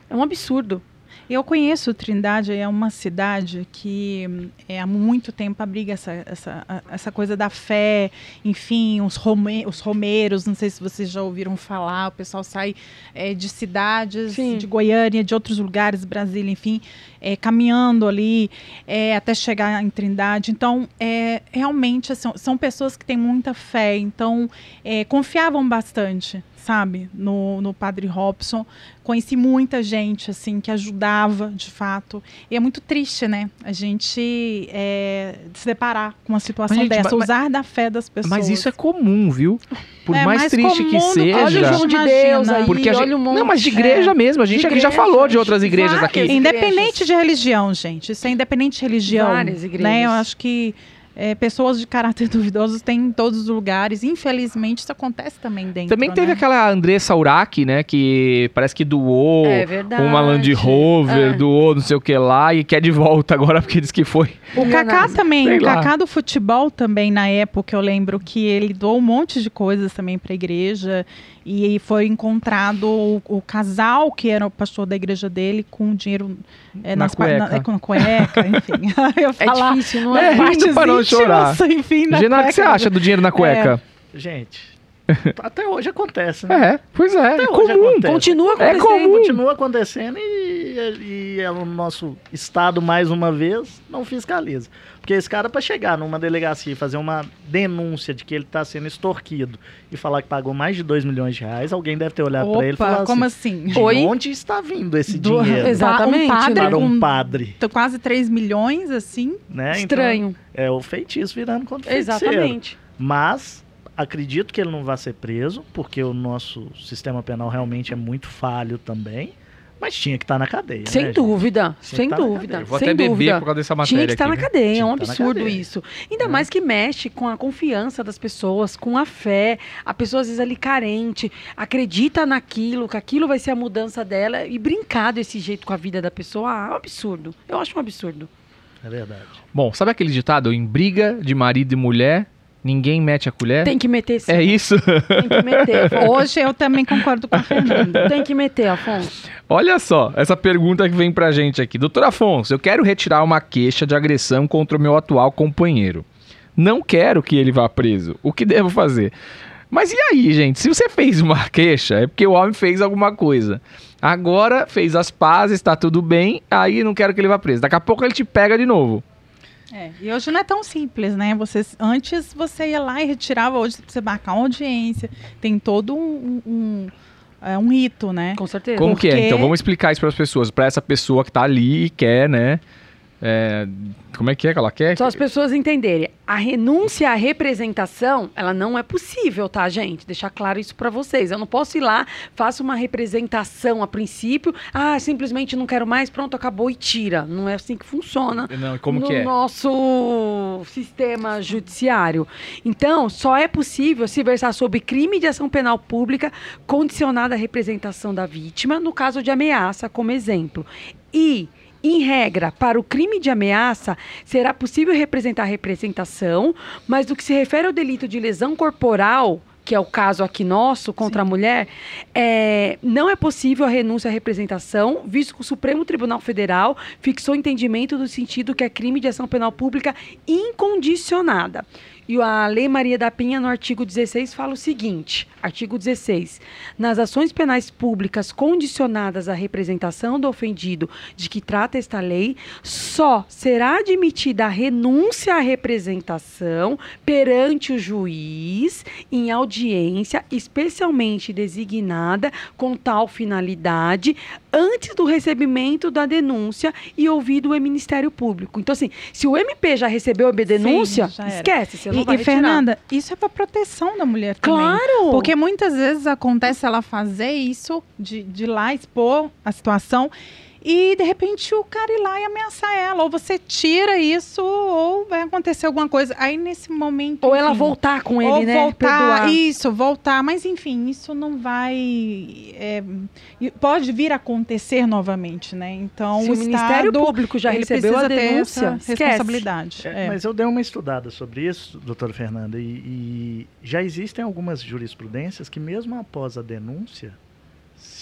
É um absurdo. Eu conheço Trindade, é uma cidade que é, há muito tempo abriga essa, essa, essa coisa da fé, enfim, os, rome, os romeiros, não sei se vocês já ouviram falar, o pessoal sai é, de cidades, Sim. de Goiânia, de outros lugares, Brasília, enfim, é, caminhando ali é, até chegar em Trindade. Então, é, realmente, assim, são pessoas que têm muita fé, então é, confiavam bastante, sabe, no, no Padre Robson. Conheci muita gente, assim, que ajudava, de fato. E é muito triste, né? A gente é, se deparar com uma situação Mas, gente, dessa, mas- usar da fé das pessoas. Mas isso é comum, viu? Por É mais, mais triste que comum do que seja. Olha o João de. Deus aí, porque gente, um monte. não, mas de igreja É. mesmo. A gente aqui já igreja, falou de de outras igrejas aqui. Igrejas. Independente de religião, gente. Isso é independente de religião. Várias igrejas. Né? Eu acho que é, pessoas de caráter <laughs> duvidoso têm em todos os lugares. Infelizmente, isso acontece também dentro. Também teve né? aquela Andressa Urach, né? Que parece que doou É uma Land Rover, É. doou não sei o que lá e quer de volta agora porque diz que foi. O Kaká também, Sei o lá. Kaká do futebol também, na época, eu lembro que ele doou um monte de coisas também para a igreja. E foi encontrado o, o casal que era o pastor da igreja dele com dinheiro é, Na nas cueca. é, com a cueca, enfim. <laughs> <laughs> Eu É falar difícil, não É, <laughs> é? pra não chorar. Enfim, na Genaro, o que você acha do dinheiro na cueca? Gente, <laughs> até hoje acontece, né? É, pois é. Até É hoje comum. acontece. Continua É acontecendo. comum. Continua acontecendo e, e é o nosso Estado, mais uma vez, não fiscaliza. Porque esse cara, para chegar numa delegacia e fazer uma denúncia de que ele está sendo extorquido e falar que pagou mais de 2 milhões de reais, alguém deve ter olhado para ele e falado como assim, assim? de Oi? onde está vindo esse Do- dinheiro Exatamente, Um padre para um padre? t- quase 3 milhões, assim. Né? Estranho. Então, é o feitiço virando contra o feiticeiro. Exatamente. Mas acredito que ele não vai ser preso, porque o nosso sistema penal realmente é muito falho também. Mas tinha que estar na cadeia. Sem né, dúvida, sem tá dúvida. Vou sem até beber dúvida. por causa dessa Tinha matéria que estar aqui. na cadeia, é um Tinha absurdo isso. Ainda É. mais que mexe com a confiança das pessoas, com a fé. A pessoa às vezes ali carente, acredita naquilo, que aquilo vai ser a mudança dela e brincar desse jeito com a vida da pessoa, ah, é um absurdo. Eu acho um absurdo. É verdade. Bom, sabe aquele ditado? Em briga de marido e mulher, Ninguém mete a colher? Tem que meter sim. É isso? Tem que meter. Hoje eu também concordo com a Fernanda. Tem que meter, Afonso. Olha só, essa pergunta que vem pra gente aqui. Doutor Afonso, eu quero retirar uma queixa de agressão contra o meu atual companheiro. Não quero que ele vá preso. O que devo fazer? Mas e aí, gente? Se você fez uma <laughs> queixa, é porque o homem fez alguma coisa. Agora fez as pazes, tá tudo bem, aí não quero que ele vá preso. Daqui a pouco ele te pega de novo. É, e hoje não é tão simples, né? Você, antes você ia lá e retirava, hoje você marcar uma audiência, tem todo um, um, é, um rito, né? Com certeza. Como que é? Porque- Então vamos explicar isso para as pessoas, para essa pessoa que tá ali e quer, né? É, como é que é que ela quer? Só as pessoas entenderem. A renúncia à representação, ela não é possível, tá, gente? Deixar claro isso pra vocês. Eu não posso ir lá, faço uma representação a princípio, ah, simplesmente não quero mais, pronto, acabou e tira. Não é assim que funciona Não, como no que é? nosso sistema judiciário. Então, só é possível se versar sobre crime de ação penal pública condicionada à representação da vítima, no caso de ameaça, como exemplo. E em regra, para o crime de ameaça, será possível representar a representação, mas no que se refere ao delito de lesão corporal, que é o caso aqui nosso contra a mulher, é, não é possível a renúncia à representação, visto que o Supremo Tribunal Federal fixou entendimento do sentido que é crime de ação penal pública incondicionada. E a Lei Maria da Penha, no artigo 16, fala o seguinte: artigo 16. Nas ações penais públicas condicionadas à representação do ofendido de que trata esta lei, só será admitida a renúncia à representação perante o juiz em audiência especialmente designada com tal finalidade antes do recebimento da denúncia e ouvido o Ministério Público. Então, assim, se o MP já recebeu a denúncia, era. esquece, você não E, e. Fernanda, isso é para proteção da mulher também. Claro! Porque muitas vezes acontece ela fazer isso, de, de lá expor a situação, e de repente o cara ir lá e ameaçar ela. Ou você tira isso, ou vai acontecer alguma coisa. Aí nesse momento. Ou ela enfim, voltar com ele, ou né? voltar, Perdoar. isso, voltar. Mas enfim, isso não vai. é, pode vir a acontecer novamente, né? Então Se o o Ministério Estado, Público já ele recebeu a denúncia, responsabilidade. É, É. Mas eu dei uma estudada sobre isso, doutora Fernanda, e, e já existem algumas jurisprudências que mesmo após a denúncia,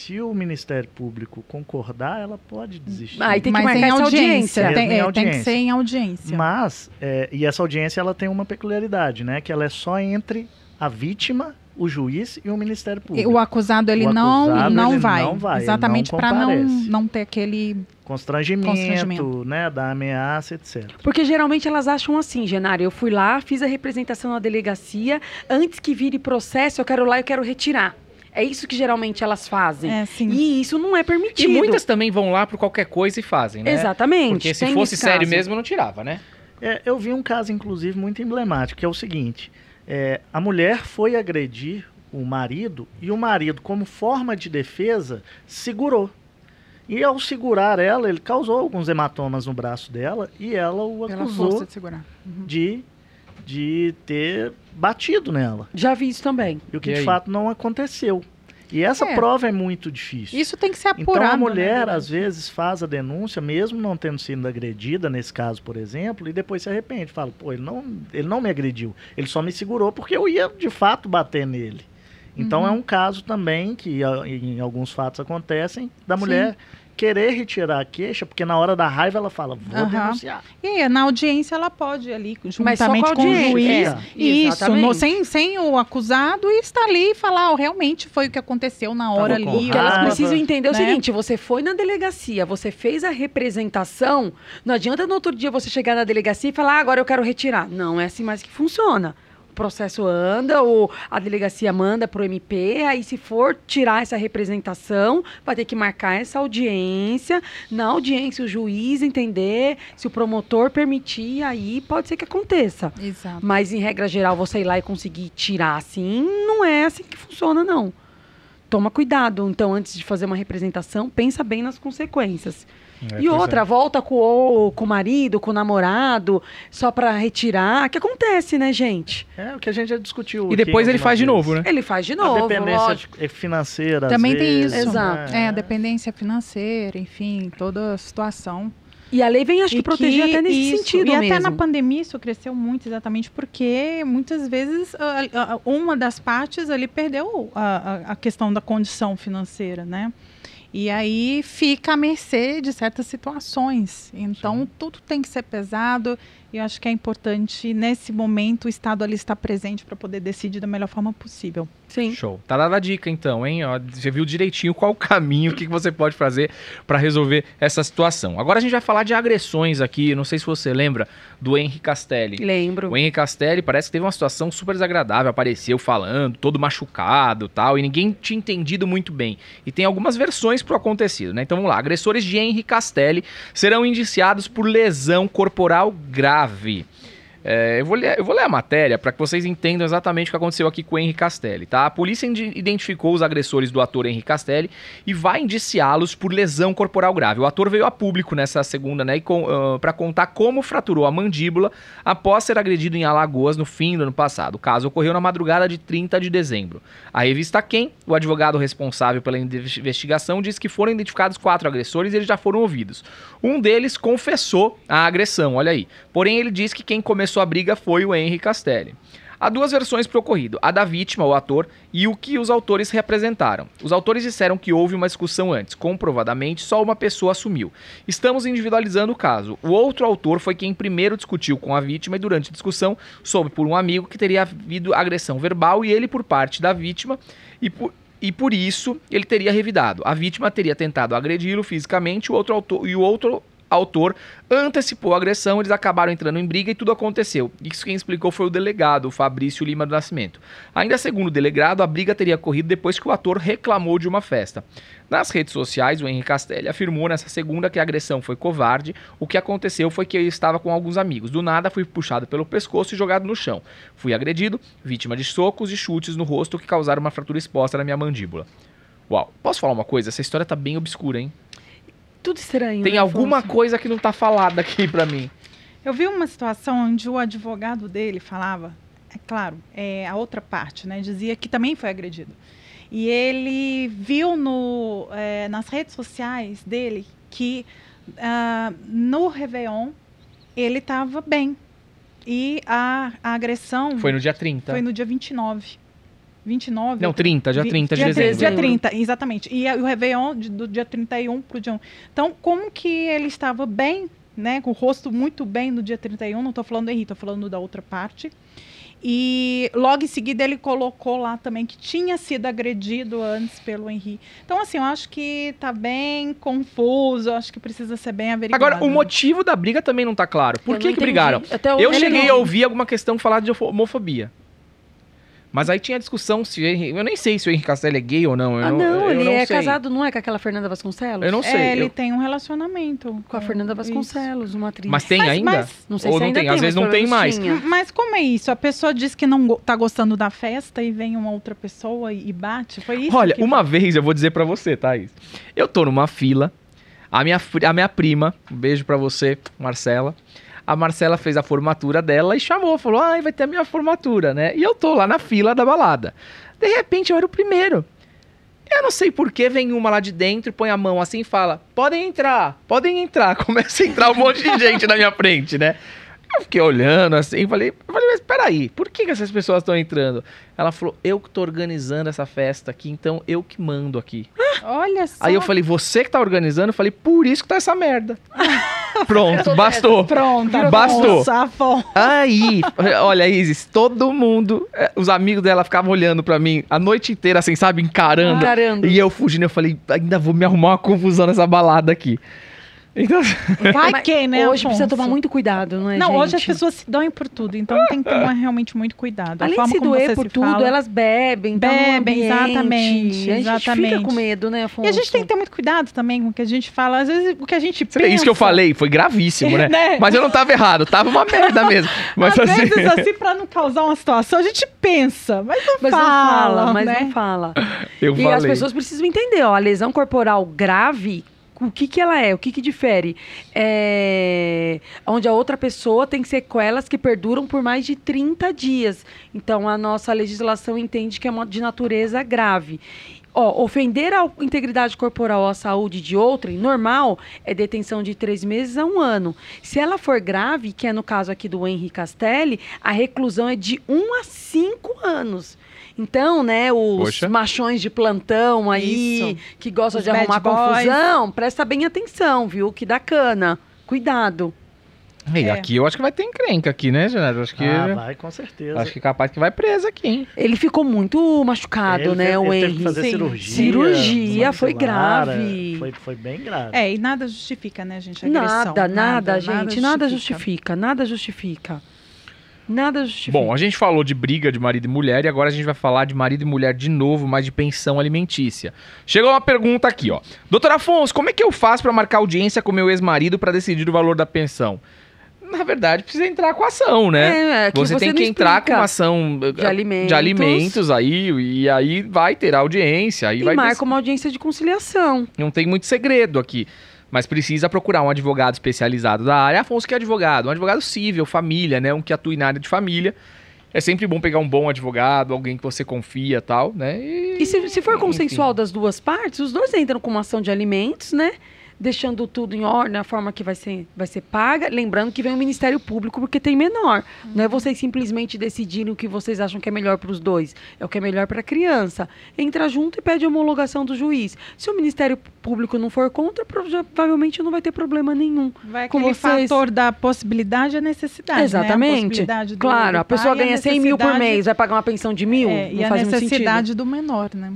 se o Ministério Público concordar, ela pode desistir. Aí tem que Mas marcar em essa audiência. audiência. Tem, é, tem que audiência. ser em audiência. Mas, é, e essa audiência ela tem uma peculiaridade, né? Que ela é só entre a vítima, o juiz e o Ministério E Público. O acusado ele O não acusado, não, ele vai, não vai, exatamente não para não não ter aquele Constrangimento, Constrangimento. né? Da ameaça, etc. Porque geralmente elas acham assim, Genário, eu fui lá, fiz a representação na delegacia, antes que vire processo, eu quero lá, eu quero retirar. É isso que geralmente elas fazem. é, sim. E isso não é E permitido. muitas também vão lá por qualquer coisa e fazem, né? Exatamente. Porque se tem fosse sério caso. mesmo, não tirava, né? É, eu vi um caso, inclusive, muito emblemático, que é o seguinte: é, a mulher foi agredir o marido e o marido, como forma de defesa, segurou. E ao segurar ela, ele causou alguns hematomas no braço dela e ela o acusou força de segurar. Uhum. de, de ter batido nela. Já vi isso também. E o que E de aí? fato não aconteceu. E essa É. prova é muito difícil. Isso tem que ser Então apurado. a mulher, né? às vezes, faz a denúncia, mesmo não tendo sido agredida, nesse caso, por exemplo, e depois se arrepende. Fala, pô, ele não, ele não me agrediu, ele só me segurou porque eu ia de fato bater nele. Então Uhum. é um caso também que em alguns fatos acontecem da Sim. Querer retirar a queixa, porque na hora da raiva ela fala, vou Aham. denunciar. E na audiência ela pode ali, Mas só juntamente com com, o juiz. é. Isso, no- sem, sem o acusado e estar ali e falar, ó, realmente foi o que aconteceu na hora com ali. Porque elas precisam entender o né? seguinte: você foi na delegacia, você fez a representação. Não adianta no outro dia você chegar na delegacia e falar, ah, agora eu quero retirar. Não é assim mais que funciona. O processo anda, ou a delegacia manda pro MP, aí se for tirar essa representação, vai ter que marcar essa audiência. Na audiência, o juiz entender, se o promotor permitir, aí pode ser que aconteça. Exato. Mas, em regra geral, você ir lá e conseguir tirar assim, não é assim que funciona, não. Toma cuidado. Então, antes de fazer uma representação, pensa bem nas consequências. É, e outra, volta com o, com o marido, com o namorado, só pra retirar. que acontece, né, gente? É o que a gente já discutiu. E depois ele faz de novo, né? Ele faz de A novo, dependência lógico. de- financeira. às Também tem vezes, isso. Exato. né? É, a dependência financeira, enfim, toda a situação. E a lei vem, acho que, E proteger até nesse isso- sentido e mesmo. até na pandemia isso cresceu muito, exatamente porque muitas vezes a- a- uma das partes ali perdeu a, a- questão da condição financeira, né? E aí fica à mercê de certas situações. Então, tudo tem que ser pesado. E eu acho que é importante, nesse momento, o Estado ali estar presente para poder decidir da melhor forma possível. Sim. Show. Tá dada a dica então, hein? Ó, você viu direitinho qual o caminho, o que, que você pode fazer pra resolver essa situação. Agora a gente vai falar de agressões aqui. Não sei se você lembra do Henry Castelli. Lembro. O Henry Castelli parece que teve uma situação super desagradável, apareceu falando, todo machucado tal, e ninguém tinha entendido muito bem. E tem algumas versões pro acontecido, né? Então vamos lá. Agressores de Henry Castelli serão indiciados por lesão corporal grave. É, eu, vou ler, eu vou ler a matéria para que vocês entendam exatamente o que aconteceu aqui com o Henry Castelli, tá? A polícia identificou os agressores do ator Henry Castelli e vai indiciá-los por lesão corporal grave. O ator veio a público nessa segunda, né, para contar como fraturou a mandíbula após ser agredido em Alagoas no fim do ano passado. O caso ocorreu na madrugada de 30 de dezembro. A revista Quem, o advogado responsável pela inve- investigação, diz que foram identificados quatro agressores e eles já foram ouvidos. Um deles confessou a agressão, olha aí. Porém, ele diz que quem começou a briga foi o Henry Castelli. Há duas versões para o ocorrido: a da vítima, o ator, e o que os autores representaram. Os autores disseram que houve uma discussão antes. Comprovadamente, só uma pessoa assumiu. Estamos individualizando o caso. O outro autor foi quem primeiro discutiu com a vítima e, durante a discussão, soube por um amigo que teria havido agressão verbal e ele por parte da vítima e por. E por isso ele teria revidado. A vítima teria tentado agredi-lo fisicamente o outro autor, e o outro autor antecipou a agressão, eles acabaram entrando em briga e tudo aconteceu. Isso quem explicou foi o delegado, o Fabrício Lima do Nascimento. Ainda segundo o delegado, a briga teria ocorrido depois que o ator reclamou de uma festa. Nas redes sociais, o Henrique Castelli afirmou nessa segunda que a agressão foi covarde. O que aconteceu foi que eu estava com alguns amigos. Do nada, fui puxado pelo pescoço e jogado no chão. Fui agredido, vítima de socos e chutes no rosto que causaram uma fratura exposta na minha mandíbula. Uau, posso falar uma coisa? Essa história tá bem obscura, hein? Tudo estranho. Tem né, alguma Afonso? coisa que não tá falada aqui pra mim. Eu vi uma situação onde o advogado dele falava, é claro, é, a outra parte, né, dizia que também foi agredido. E ele viu no, é, nas redes sociais dele que ah, no Réveillon ele estava bem. E a, a agressão Foi no dia 30. foi no dia 29. 29? Não, 30, dia Vi- 30 de dia, dezembro. Dia 30, exatamente. E o Réveillon de- do dia 31 pro dia 1. Então, como que ele estava bem, né? Com o rosto muito bem no dia 31, não estou falando do Henrique, estou falando da outra parte. E logo em seguida ele colocou lá também que tinha sido agredido antes pelo Henrique. Então, assim, eu acho que tá bem confuso, eu acho que precisa ser bem averiguado. Agora, o motivo da briga também não tá claro. Por Eu que não que brigaram? Eu não cheguei entendi. a ouvir alguma questão falar de ofo- homofobia. Mas aí tinha discussão se eu nem sei se o Henrique Castelli é gay ou não. Eu Ah, não, não, eu ele não é sei. casado, não é com aquela Fernanda Vasconcelos? Eu não sei. É, ele eu- tem um relacionamento Com a Fernanda isso. Vasconcelos, uma atriz. Mas tem Mas- ainda? mas- Não sei Ou se não ainda tem, às vezes não tem mais. tinha. Mas como é isso? A pessoa diz que não tá gostando da festa e vem uma outra pessoa e bate? Foi isso? Olha, que- uma vez eu vou dizer pra você, Thaís. Eu tô numa fila, a minha, a minha prima, um beijo pra você, Marcela. A Marcela fez a formatura dela e chamou, falou: ai, vai ter a minha formatura, né? E eu tô lá na fila da balada. De repente eu era o primeiro. Eu não sei por que vem uma lá de dentro, põe a mão assim e fala: podem entrar, podem entrar. <laughs> Começa a entrar um monte de gente na minha frente, né? Eu fiquei olhando assim falei, falei, mas peraí, por que, que essas pessoas estão entrando? Ela falou, eu que tô organizando essa festa aqui, então eu que mando aqui. Olha só. Aí eu falei, você que tá organizando? Eu falei, por isso que tá essa merda. <laughs> Pronto, bastou. Pronto, Bastou. Aí, olha, Isis, todo mundo, eh, os amigos dela ficavam olhando pra mim a noite inteira, assim, sabe, encarando. Encarando. E eu fugindo, eu falei, ainda vou me arrumar uma confusão nessa balada aqui. Então, Vai Mas que, né, Hoje precisa Afonso? tomar muito cuidado, não é, Não, gente? hoje as pessoas se doem por tudo, então tem que tomar realmente muito cuidado. A Além de se como doer você por se tudo, fala. elas bebem, então no Bebem, exatamente, A gente fica com medo, né, Afonso? E a gente tem que ter muito cuidado também com o que a gente fala. Às vezes o que a gente pensa... isso que eu falei foi gravíssimo, né? <laughs> Né? Mas eu não tava errado, tava uma merda mesmo. Mas Às assim, vezes, assim, pra não causar uma situação, a gente pensa, mas não Mas fala, não fala, mas né? não fala. eu E falei. as pessoas precisam entender, ó, a lesão corporal grave, o que que ela é? O que que difere? É... Onde a outra pessoa tem sequelas que perduram por mais de 30 dias. Então, a nossa legislação entende que é uma de natureza grave. Ó, ofender a integridade corporal ou a saúde de outrem, normal, é detenção de três meses a um ano. Se ela for grave, que é no caso aqui do Henri Castelli, a reclusão é de um a cinco anos. Então, né, os Poxa. machões de plantão aí, Isso. que gostam Os de arrumar boys. confusão, presta bem atenção, viu? Que dá cana. Cuidado. E É. aqui eu acho que vai ter encrenca aqui, né, Genaro? Acho que, Ah, vai, com certeza. acho que capaz que vai preso aqui, hein? Ele ficou muito machucado, Ele né, teve- o ele teve Henry. que fazer Sim. cirurgia. Cirurgia, foi grave. é, Foi, foi bem grave. É, e nada justifica, né, gente? a agressão. Nada, nada, gente, nada justifica, nada justifica. Nada justifica. Bom, a gente falou de briga de marido e mulher e agora a gente vai falar de marido e mulher de novo, mas de pensão alimentícia. Chegou uma pergunta aqui, ó. Doutor Afonso, como é que eu faço pra marcar audiência com meu ex-marido pra decidir o valor da pensão? Na verdade, precisa entrar com a ação, né? É, é que você, tem que entrar com uma ação eh, De alimentos. de alimentos aí, e aí vai ter audiência. Aí E vai marca uma audiência de conciliação. Não tem muito segredo aqui. Mas precisa procurar um advogado especializado da área. Afonso que é advogado, um advogado civil, família, né? Um que atue na área de família. É sempre bom pegar um bom advogado, alguém que você confia tal, né? E se, se for enfim. consensual das duas partes, os dois entram com uma ação de alimentos, né? Deixando tudo em ordem, a forma que vai ser, vai ser paga. Lembrando que vem o Ministério Público porque tem menor. Não é vocês simplesmente decidirem o que vocês acham que é melhor para os dois. É o que é melhor para a criança. Entra junto e pede a homologação do juiz. Se o Ministério Público não for contra, provavelmente não vai ter problema nenhum. Vai Com vocês. fator da possibilidade e a necessidade, né? A Exatamente. possibilidade do- claro, do a pessoa a ganha 100 mil por mês, vai pagar uma pensão de mil? É, não e a necessidade do menor, né?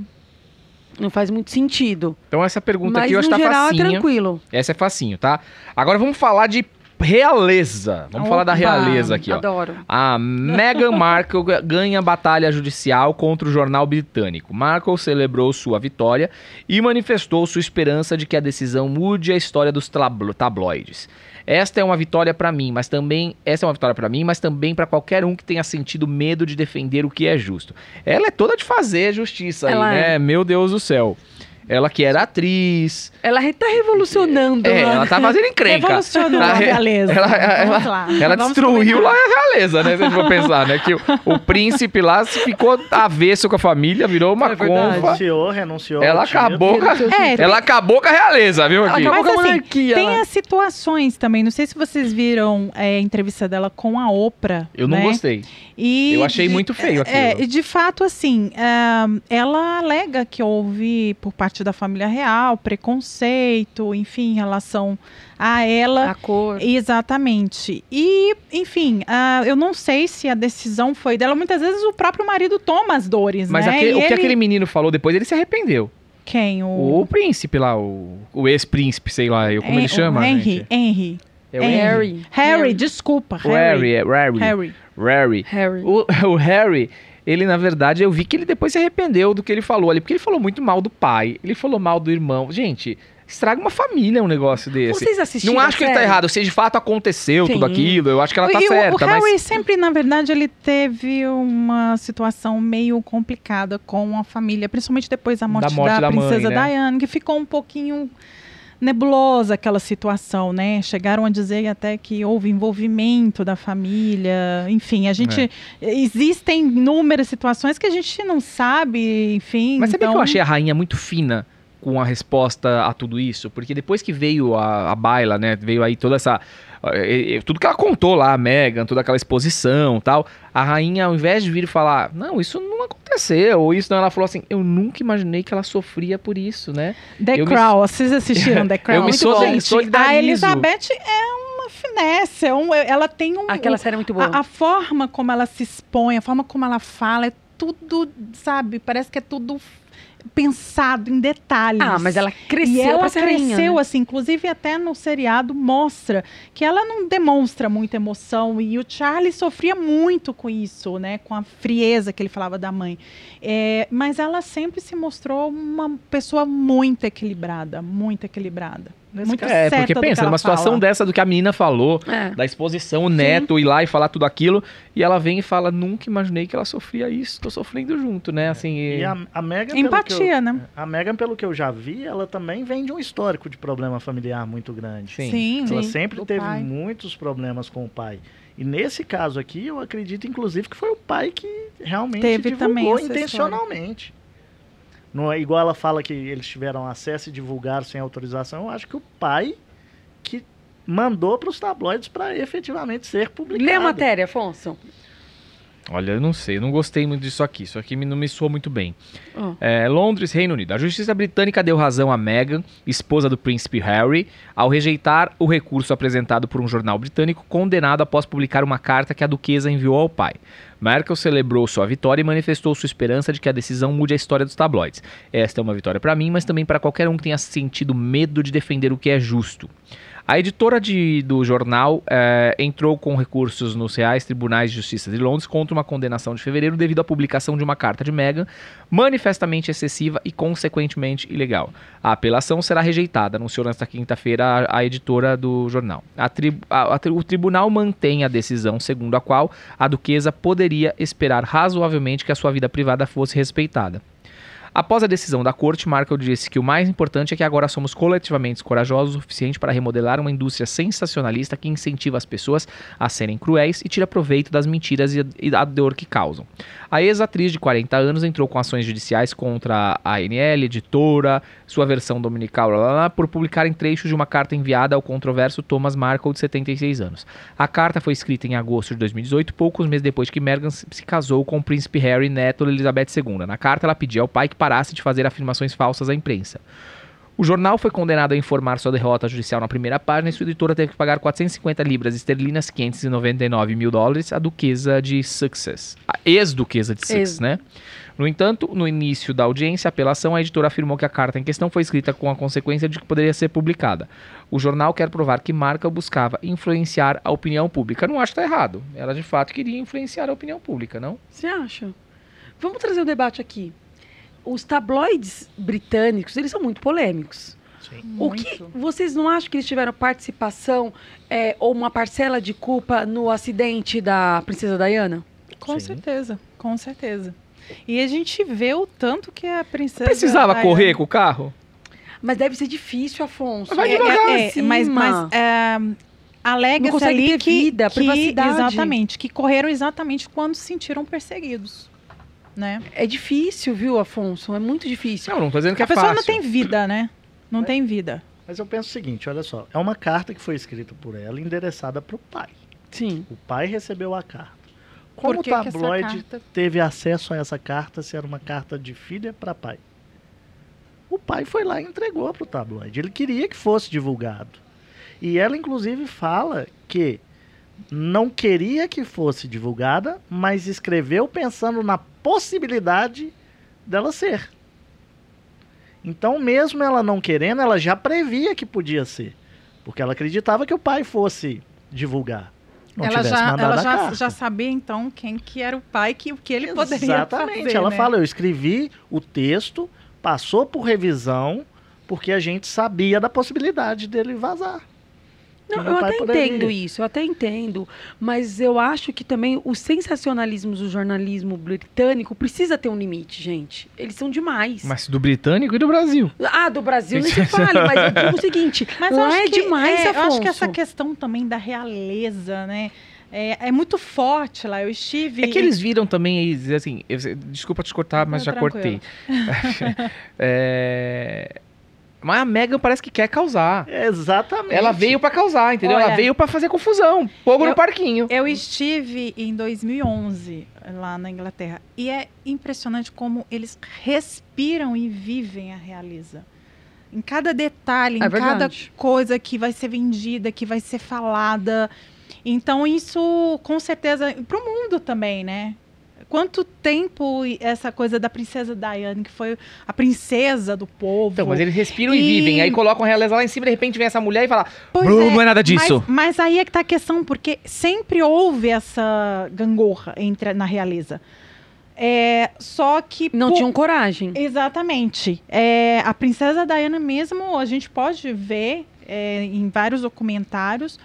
Não faz muito sentido. Então essa pergunta Mas aqui eu acho que tá geral é tranquilo. Essa é facinho, tá? Agora vamos falar de realeza. Vamos falar da Opa, realeza aqui, ó. Adoro. A Meghan Markle ga- <laughs> ganha batalha judicial contra o jornal britânico. Markle celebrou sua vitória e manifestou sua esperança de que a decisão mude a história dos tablo- tabloides. Esta é uma vitória pra mim, mas também essa é uma vitória pra mim, mas também pra qualquer um que tenha sentido medo de defender o que é justo. Ela é toda de fazer justiça Ela aí, é. né? Meu Deus do céu. Ela que era atriz, Ela tá revolucionando. é, né? ela tá fazendo encrenca. Revolucionou a Ela- realeza. ela- ela-. Ela Vamos destruiu lá a realeza, né? Se a gente for pensar, né? Que o, o príncipe lá se ficou avesso com a família, virou uma É. Renunciou, renunciou. Ela acabou com a, É, ela acabou com a realeza, viu? Ela Aqui. acabou Mas com a assim, monarquia. Tem né? as situações também. Não sei se vocês viram é, a entrevista dela com a Oprah. Eu não né? gostei. E Eu achei de- muito feio É, aquilo. e de fato, assim, ah, ela alega que houve, por parte da família real, preconceito, enfim, em relação a ela. A cor. Exatamente. E, enfim, ah, eu não sei se a decisão foi dela. Muitas vezes o próprio marido toma as dores, Mas né? aquele- E o que ele- aquele menino falou depois, ele se arrependeu. Quem? O, O, príncipe lá, o, o ex-príncipe, sei lá, eu, como ele chama? O Henry. gente? Henry. É o Henry. Harry. Harry, desculpa. O Harry, é Harry. Harry. Harry. Harry. O, <laughs> o Harry, ele na verdade, eu vi que ele depois se arrependeu do que ele falou ali, porque ele falou muito mal do pai, ele falou mal do irmão. Gente, estraga uma família um negócio desse. Vocês assistiram Não acho que ele tá errado, se de fato aconteceu Sim. tudo aquilo, eu acho que ela tá E o- certa, o Harry mas sempre, na verdade, ele teve uma situação meio complicada com a família, principalmente depois da morte da, morte da mãe, princesa né? Diana, que ficou um pouquinho nebulosa aquela situação, né? Chegaram a dizer até que houve envolvimento da família, enfim, a gente É. existem inúmeras situações que a gente não sabe, enfim. Mas então... que eu achei a rainha muito fina com a resposta a tudo isso? Porque depois que veio a, a baila, né? Veio aí toda essa. eh, eh, Tudo que ela contou lá, a Megan, toda aquela exposição tal. A rainha, ao invés de vir e falar, não, isso não aconteceu, ou isso não, ela falou assim, eu nunca imaginei que ela sofria por isso, né? The Eu me- Crown, vocês assistiram <laughs> The Crown? Eu me Muito so- bom. Gente, solidarizo. A Elizabeth é uma finesse, é um- ela tem um... Aquela série é muito boa. A, a forma como ela se expõe, a forma como ela fala, é tudo, sabe? Parece que é tudo pensado em detalhes. Ah, mas ela cresceu e ela cresceu rainha, né? assim, inclusive até no seriado mostra que ela não demonstra muita emoção e o Charlie sofria muito com isso, né, com a frieza que ele falava da mãe. É, mas ela sempre se mostrou uma pessoa muito equilibrada, muito equilibrada, muito É, porque pensa, numa situação fala. dessa do que a menina falou, É. da exposição, o neto ir lá e falar tudo aquilo, e ela vem e fala, nunca imaginei que ela sofria isso, tô sofrendo junto, né? Assim, E e- a, a Megan, pelo que Empatia, eu- né? A Megan, pelo que eu já vi, ela também vem de um histórico de problema familiar muito grande. Sim. Sim, Ela sim, sempre do teve pai. muitos problemas com o pai. E nesse caso aqui, eu acredito, inclusive, que foi o pai que realmente Teve divulgou intencionalmente. Não é igual ela fala que eles tiveram acesso e divulgaram sem autorização. Eu acho que o pai que mandou para os tabloides para efetivamente ser publicado. Lê a matéria, Afonso. Olha, eu não sei, eu não gostei muito disso aqui. Isso aqui me- não me soou muito bem. Ó. É, Londres, Reino Unido. A justiça britânica deu razão a Meghan, esposa do príncipe Harry, ao rejeitar o recurso apresentado por um jornal britânico condenado após publicar uma carta que a duquesa enviou ao pai. Merkel celebrou sua vitória e manifestou sua esperança de que a decisão mude a história dos tabloides. Esta é uma vitória para mim, mas também para qualquer um que tenha sentido medo de defender o que é justo. A editora de- do jornal eh, entrou com recursos nos reais tribunais de justiça de Londres contra uma condenação de fevereiro devido à publicação de uma carta de Meghan manifestamente excessiva e consequentemente ilegal. A apelação será rejeitada, anunciou nesta quinta-feira a, a editora do jornal. A tri- a- o tribunal mantém a decisão segundo a qual a duquesa poderia esperar razoavelmente que a sua vida privada fosse respeitada. Após a decisão da corte, Markle disse que o mais importante é que agora somos coletivamente corajosos o suficiente para remodelar uma indústria sensacionalista que incentiva as pessoas a serem cruéis e tira proveito das mentiras e da dor que causam. A ex-atriz de 40 anos entrou com ações judiciais contra a ANL, editora, sua versão dominical, lá, lá, lá, por publicarem trechos de uma carta enviada ao controverso Thomas Markle, de 76 anos. A carta foi escrita em agosto de 2018, poucos meses depois que Meghan se se casou com o príncipe Harry, neto de Elizabeth II. Na carta, ela pedia ao pai que parasse de fazer afirmações falsas à imprensa. O jornal foi condenado a informar sua derrota judicial na primeira página e sua editora teve que pagar 450 libras esterlinas, 599 mil dólares, à duquesa de Sussex. A ex-duquesa de Sussex, Ex. né? No entanto, no início da audiência, a apelação, a editora afirmou que a carta em questão foi escrita com a consequência de que poderia ser publicada. O jornal quer provar que Marca buscava influenciar a opinião pública. Não acho que tá errado. Ela de fato queria influenciar a opinião pública, não? Você acha? Vamos trazer um debate aqui. Os tabloides britânicos, eles são muito polêmicos. Sim. O que vocês não acham que eles tiveram participação é, ou uma parcela de culpa no acidente da princesa Diana? Com Sim. certeza, com certeza. E a gente vê o tanto que a princesa. Precisava Diana- correr com o carro? Mas deve ser difícil, Afonso. Vai É, devagar. é, é, mas, mas é, Não alega-se consegue ali ter que, vida, que- privacidade. exatamente, que correram exatamente quando se sentiram perseguidos, né? É difícil, viu, Afonso? É muito difícil. Não, não tô dizendo que a é pessoa fácil. não tem vida, né? Não tem vida. Mas eu penso o seguinte, olha só. É uma carta que foi escrita por ela e endereçada para o pai. Sim. O pai recebeu a carta. Como o tabloide carta- teve acesso a essa carta se era uma carta de filha para pai? O pai foi lá e entregou para o tabloide. Ele queria que fosse divulgado. E ela, inclusive, fala que não queria que fosse divulgada, mas escreveu pensando na possibilidade dela ser. Então, mesmo ela não querendo, ela já previa que podia ser. Porque ela acreditava que o pai fosse divulgar. Não ela tivesse já, mandado ela a já, carta. já sabia então quem que era o pai que o que ele poderia Exatamente. fazer, ela né? fala, eu escrevi o texto, passou por revisão, porque a gente sabia da possibilidade dele vazar. Não, eu até poderia. entendo isso, eu até entendo. Mas eu acho que também os sensacionalismos do jornalismo britânico precisa ter um limite, gente. Eles são demais. Mas do britânico e do Brasil. Ah, do Brasil nem <laughs> se fale, mas eu digo o seguinte, Mas eu lá acho é que, demais, é, eu acho que Afonso. essa questão também da realeza, né? É, é muito forte lá. Eu estive. É que eles viram também aí, assim, eu- desculpa te cortar, mas Não, já tranquilo. cortei. <laughs> É, Mas a Megan parece que quer causar. Exatamente. Ela veio pra causar, entendeu? Ela Olha, veio pra fazer confusão. Fogo no parquinho. Eu estive em 2011 lá na Inglaterra e é impressionante como eles respiram e vivem a realeza. Em cada detalhe, em É cada verdade. coisa que vai ser vendida, que vai ser falada. Então isso, com certeza, para o mundo também, né? Quanto tempo essa coisa da princesa Diana, que foi a princesa do povo. Então, mas eles respiram e, E- vivem. Aí colocam a realeza lá em cima, de repente vem essa mulher e fala: Pois Bru, é, não é nada disso. Mas, mas aí é que tá a questão, porque sempre houve essa gangorra entre, na realeza. É, só que. Não por- tinham coragem. Exatamente. É, a princesa Diana mesmo, a gente pode ver é, em vários documentários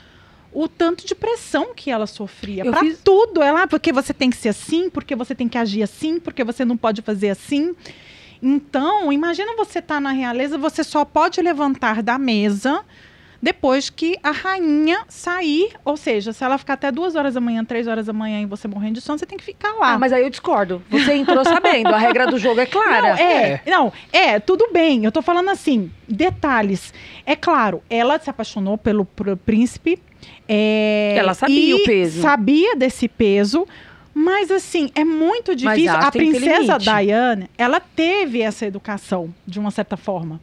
o tanto de pressão que ela sofria. Eu Pra fiz- tudo. Ela, porque você tem que ser assim, porque você tem que agir assim, porque você não pode fazer assim. Então, imagina você estar na realeza, você só pode levantar da mesa depois que a rainha sair, ou seja, se ela ficar até duas horas da manhã, três horas da manhã e você morrendo de sono, você tem que ficar lá. Ah, mas aí eu discordo. Você entrou sabendo, a regra do jogo é clara. Não, é, não, é, tudo bem. Eu tô falando assim, detalhes. É claro, ela se apaixonou pelo pr- príncipe. É, Ela sabia o peso. Sabia desse peso. Mas assim, é muito difícil. A princesa. Diana, ela teve essa educação, de uma certa forma.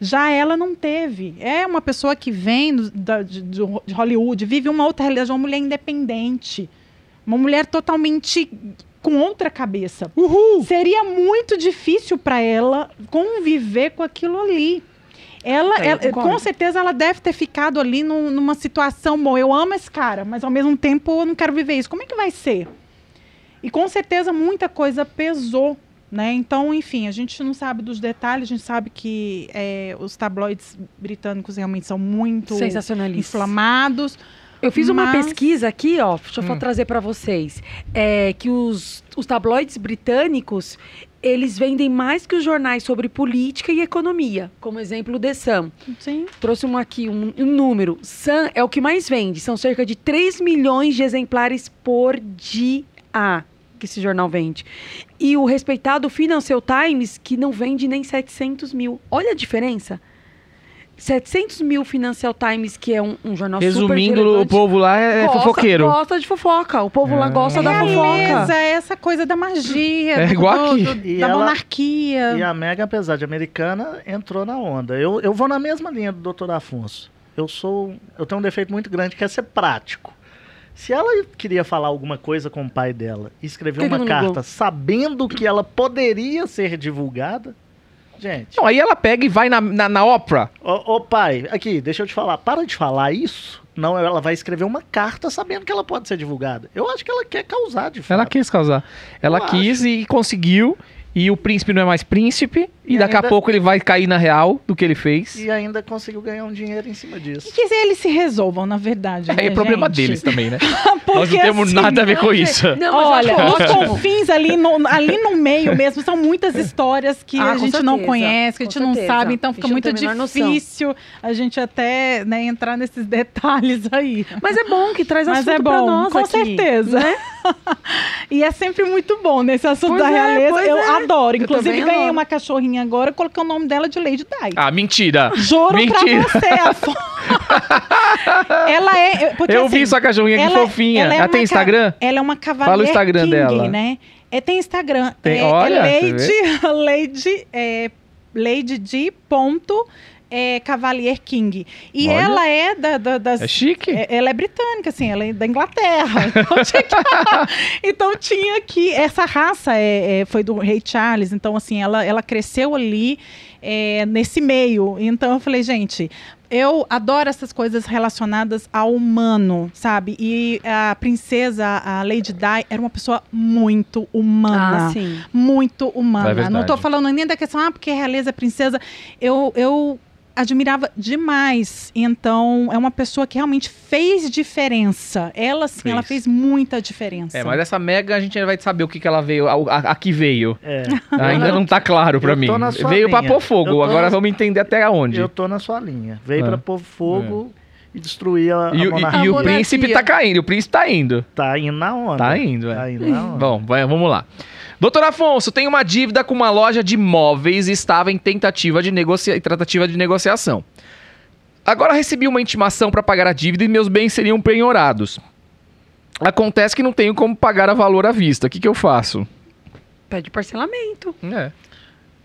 Já ela não teve. É uma pessoa que vem do- da- de, de Hollywood, vive uma outra realidade, uma mulher independente. Uma mulher totalmente com outra cabeça. Seria muito difícil para ela conviver com aquilo ali. Ela, É, eu ela- com certeza, ela deve ter ficado ali num- numa situação, bom, eu amo esse cara, mas ao mesmo tempo eu não quero viver isso. Como é que vai ser? E com certeza muita coisa pesou, né? Então, enfim, a gente não sabe dos detalhes, a gente sabe que é, os tabloides britânicos realmente são muito inflamados. Eu fiz uma Mas- pesquisa aqui, ó, deixa eu Hum. trazer pra vocês, é, que os, os tabloides britânicos, eles vendem mais que os jornais sobre política e economia, como exemplo o The Sun. Sim. Trouxe um aqui, um, um número. Sun é o que mais vende, são cerca de 3 milhões de exemplares por dia que esse jornal vende. E o respeitado Financial Times, que não vende nem 700 mil. Olha a diferença. 700 mil Financial Times, que é um, um jornal super Resumindo, o povo lá é Gosta- fofoqueiro. Gosta de fofoca. O povo lá Ah. gosta da fofoca. É essa coisa da magia, É do- igual do- aqui. do- E da ela- monarquia. E a Mega, apesar de americana, entrou na onda. Eu, eu vou na mesma linha do Dr. Afonso. Eu sou. Eu tenho um defeito muito grande que é ser prático. Se ela queria falar alguma coisa com o pai dela e escreveu uma ligou? carta sabendo que ela poderia ser divulgada, gente. Não, aí ela pega e vai na, na, na ópera. Ô, ô, pai, aqui, deixa eu te falar. Para de falar isso. Não, ela vai escrever uma carta sabendo que ela pode ser divulgada. Eu acho que ela quer causar, de fato. Ela quis causar. Ela Eu quis e conseguiu. E o príncipe não é mais príncipe. E, E daqui a ainda- pouco ele vai cair na real do que ele fez. E ainda conseguiu ganhar um dinheiro em cima disso. E que eles se resolvam, na verdade. É, né, é problema gente? deles também, né? <laughs> Porque, Nós não temos assim, nada a ver com isso. Não, Olha, ótimo. confins ali no, ali no meio mesmo, são muitas <laughs> histórias que Ah, a gente não certeza, conhece, que a gente não certeza. sabe, então A fica não muito a noção. difícil a gente até né, entrar nesses <laughs> detalhes aí. Mas é bom que traz Mas assunto é pra bom, nós com aqui, certeza. né? <laughs> E é sempre muito bom nesse assunto Pois da é, realeza. eu é. adoro. Eu Inclusive, ganhei adoro. uma cachorrinha agora, coloquei o nome dela de Lady Di. Ah, mentira. Juro Mentira. pra você, Afonso. <laughs> ela é. Porque, Eu assim, vi sua cachorrinha que ela- fofinha. ela Ela, é tem uma ca- Instagram? Ela é uma cavalier Fala o Instagram King, dela. né? É, tem Instagram. Tem- é, olha, é Lady, <laughs> Lady, é, Lady D. Ponto, é, Cavalier King. E Olha. ela é da, da- das. É chique. é- ela é britânica, assim, ela é da Inglaterra. <laughs> Então tinha que, então tinha que. Essa raça é, é, foi do Rei Charles, então, assim, ela, ela cresceu ali é, nesse meio. Então eu falei, gente. Eu adoro essas coisas relacionadas ao humano, sabe? E a princesa, a Lady Di, era uma pessoa muito humana Ah, sim. muito É humana. verdade. não tô falando nem da questão, ah, porque realeza é princesa. Eu, eu admirava demais. Então, é uma pessoa que realmente fez diferença. Ela, sim, Fez. ela fez muita diferença. É, mas essa mega a gente ainda vai saber o que, que ela veio, a, a, a que veio. É. <laughs> Ainda não tá claro pra eu mim. tô na sua Veio pra linha. pôr fogo, agora na- vamos entender até onde. Eu tô na sua linha. Veio É. pra pôr fogo e destruir a, a E, o- e- e o monarquia. príncipe tá caindo, o príncipe tá indo. Tá indo na onda. Tá indo, é. Tá indo na onda. Bom, vai- vamos lá. Doutor Afonso, tem uma dívida com uma loja de móveis e estava em tentativa de negocia... tratativa de negociação. Agora recebi uma intimação para pagar a dívida e meus bens seriam penhorados. Acontece que não tenho como pagar a valor à vista. O que, que eu faço? Pede parcelamento. É.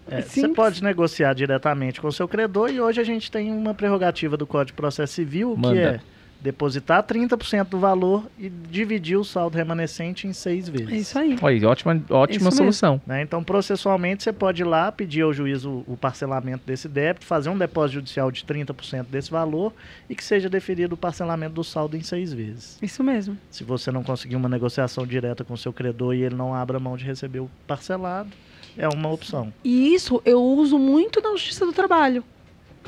É, você pode negociar diretamente com o seu credor e hoje a gente tem uma prerrogativa do Código de Processo Civil Manda. que é depositar 30% do valor e dividir o saldo remanescente em seis vezes. É isso aí. Olha, aí, ótima, ótima Isso solução. Né? Então, processualmente, você pode ir lá pedir ao juiz o, o parcelamento desse débito, fazer um depósito judicial de 30% desse valor e que seja deferido o parcelamento do saldo em seis vezes. Isso mesmo. Se você não conseguir uma negociação direta com o seu credor e ele não abra mão de receber o parcelado, é uma opção. E isso eu uso muito na Justiça do Trabalho.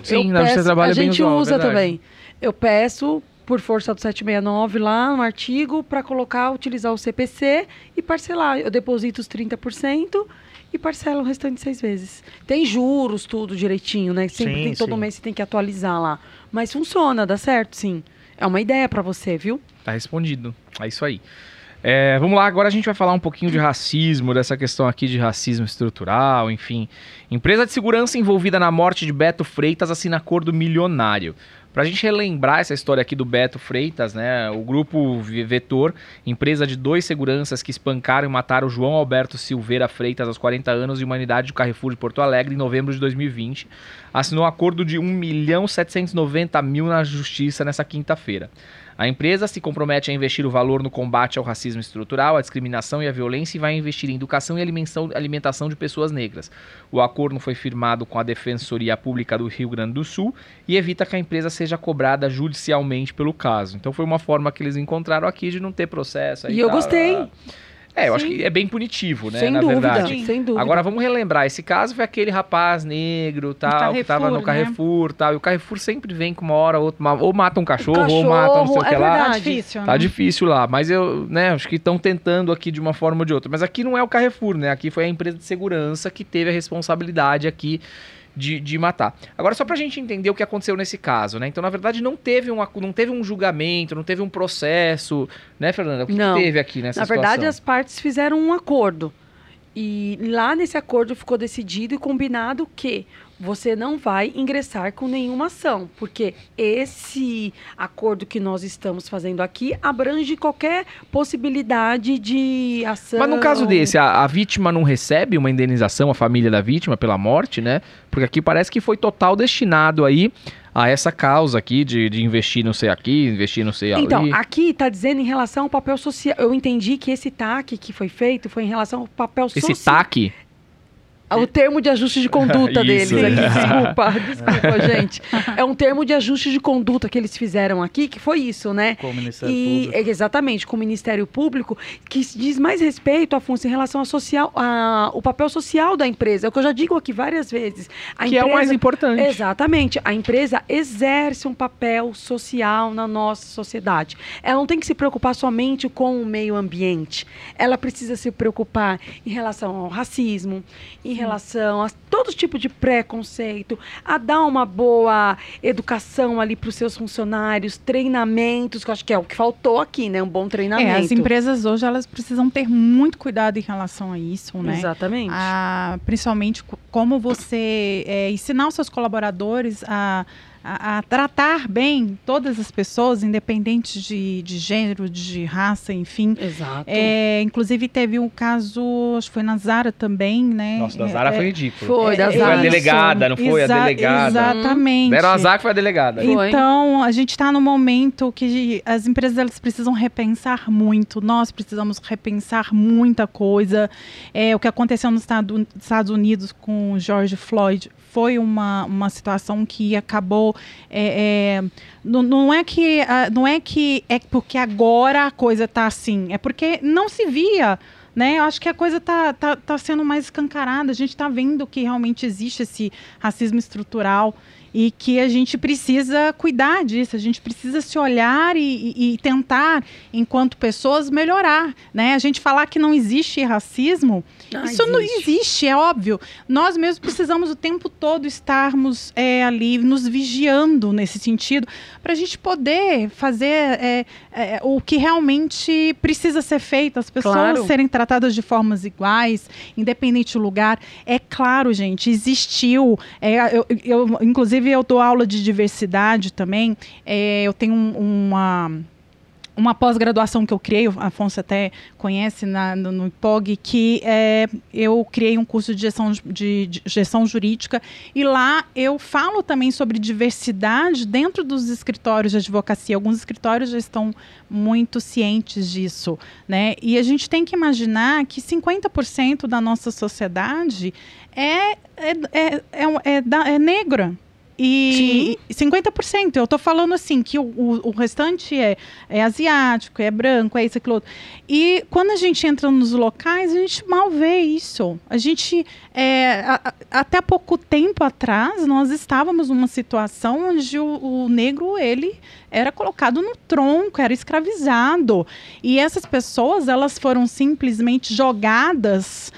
Sim, Eu na Justiça do peço- Trabalho A é bem gente usual, usa verdade. também. Eu peço, por força do 769 lá no artigo, para colocar, utilizar o CPC e parcelar. Eu deposito os 30% e parcela o restante seis vezes. Tem juros, tudo direitinho, né? Sempre Sim, tem, todo sim. mês você tem que atualizar lá. Mas funciona, dá certo, sim. É uma ideia pra você, viu? Tá respondido. É isso aí. É, vamos lá, agora a gente vai falar um pouquinho de racismo, dessa questão aqui de racismo estrutural, enfim. Empresa de segurança envolvida na morte de Beto Freitas assina acordo milionário. Pra gente relembrar essa história aqui do Beto Freitas, né? O grupo Vetor, empresa de dois seguranças que espancaram e mataram João Alberto Silveira Freitas aos 40 anos e uma unidade do Carrefour de Porto Alegre em novembro de 2020, assinou um acordo de 1 milhão 790 mil na justiça nessa quinta-feira. A empresa se compromete a investir o valor no combate ao racismo estrutural, à discriminação e à violência e vai investir em educação e alimentação, de pessoas negras. O acordo foi firmado com a Defensoria Pública do Rio Grande do Sul e evita que a empresa seja cobrada judicialmente pelo caso. Então foi uma forma que eles encontraram aqui de não ter processo. E eu tal. gostei. É, eu acho Sim. que é bem punitivo, né? sem na dúvida, verdade. sem dúvida. Agora vamos relembrar, esse caso foi aquele rapaz negro, tal, que tava no Carrefour, né? Tal, e o Carrefour sempre vem com uma hora ou outra, ou mata um cachorro, ou cachorro, mata não sei o que é lá. Tá difícil, Tá né? difícil lá, mas eu, né, acho que estão tentando aqui de uma forma ou de outra. Mas aqui não é o Carrefour, né? Aqui foi a empresa de segurança que teve a responsabilidade aqui de, de matar. Agora, só pra gente entender o que aconteceu nesse caso, né? Então, na verdade, não teve um, não teve um julgamento, não teve um processo, né, Fernanda? O que, que teve aqui nessa Na verdade, situação? as partes fizeram um acordo. E lá nesse acordo ficou decidido e combinado que você não vai ingressar com nenhuma ação, porque esse acordo que nós estamos fazendo aqui abrange qualquer possibilidade de ação. Mas no caso desse, a, a vítima não recebe uma indenização, a família da vítima, pela morte, né? Porque aqui parece que foi total destinado aí a essa causa aqui de, de investir não sei aqui, investir não sei ali. Então, aqui está dizendo em relação ao papel social. Eu entendi que esse TAC que foi feito foi em relação ao papel Esse social. TAC, O termo de ajuste de conduta <laughs> deles aqui. <laughs> Desculpa, desculpa, gente. É um termo de ajuste de conduta que eles fizeram aqui, que foi isso, né? Com o Ministério E, Público. exatamente, com o Ministério Público, que diz mais respeito, Afonso, em relação ao social, a, o papel social da empresa. É o que eu já digo aqui várias vezes. A que é o mais empresa- importante. Exatamente. A empresa exerce um papel social na nossa sociedade. Ela não tem que se preocupar somente com o meio ambiente. Ela precisa se preocupar em relação ao racismo, em relação a todo tipo de preconceito, a dar uma boa educação ali para os seus funcionários, treinamentos, que eu acho que é o que faltou aqui, né? Um bom treinamento. É, as empresas hoje elas precisam ter muito cuidado em relação a isso, né? Exatamente. a- principalmente co- como você é, ensinar os seus colaboradores a, a- a tratar bem todas as pessoas, independente de, de gênero, de raça, enfim. Exato. É, inclusive teve um caso, acho que foi na Zara também, né? Nossa, da É, Zara é, foi ridículo. Foi, da Foi a Zara. delegada, não foi? A Exa- delegada. Exatamente. Deram azar que foi a delegada. Foi. Então, a gente está no momento que as empresas elas precisam repensar muito. Nós precisamos repensar muita coisa. É, o que aconteceu nos Estado- Estados Unidos com o George Floyd foi uma, uma situação que acabou. É, é, não, não é que não é que é porque agora a coisa está assim. É porque não se via. Né? Eu acho que a coisa está tá, tá sendo mais escancarada. A gente está vendo que realmente existe esse racismo estrutural e que a gente precisa cuidar disso, a gente precisa se olhar e, e- e tentar, enquanto pessoas, melhorar. Né? A gente falar que não existe racismo, Ah, isso não existe. existe, é óbvio. Nós mesmos precisamos o tempo todo estarmos é, ali nos vigiando nesse sentido, para a gente poder fazer é, é, o que realmente precisa ser feito, as pessoas Claro. serem tratadas de formas iguais, independente do lugar. É claro, gente, existiu. é, eu, eu- inclusive, eu dou aula de diversidade também. é, eu tenho um- uma uma pós-graduação que eu criei, o Afonso até conhece na- no, no IPOG, que é, eu criei um curso de gestão, de, de gestão jurídica e lá eu falo também sobre diversidade dentro dos escritórios de advocacia. Alguns escritórios já estão muito cientes disso, né? E a gente tem que imaginar que 50% da nossa sociedade é, é, é, é, é é negra. E 50%, eu tô falando assim, que o, o, o restante é, é asiático, é branco, é isso, aquilo outro. E quando a gente entra nos locais, a gente mal vê isso. A gente, é, a- a- até pouco tempo atrás, nós estávamos numa situação onde o, o negro, ele era colocado no tronco, era escravizado. E essas pessoas, elas foram simplesmente jogadas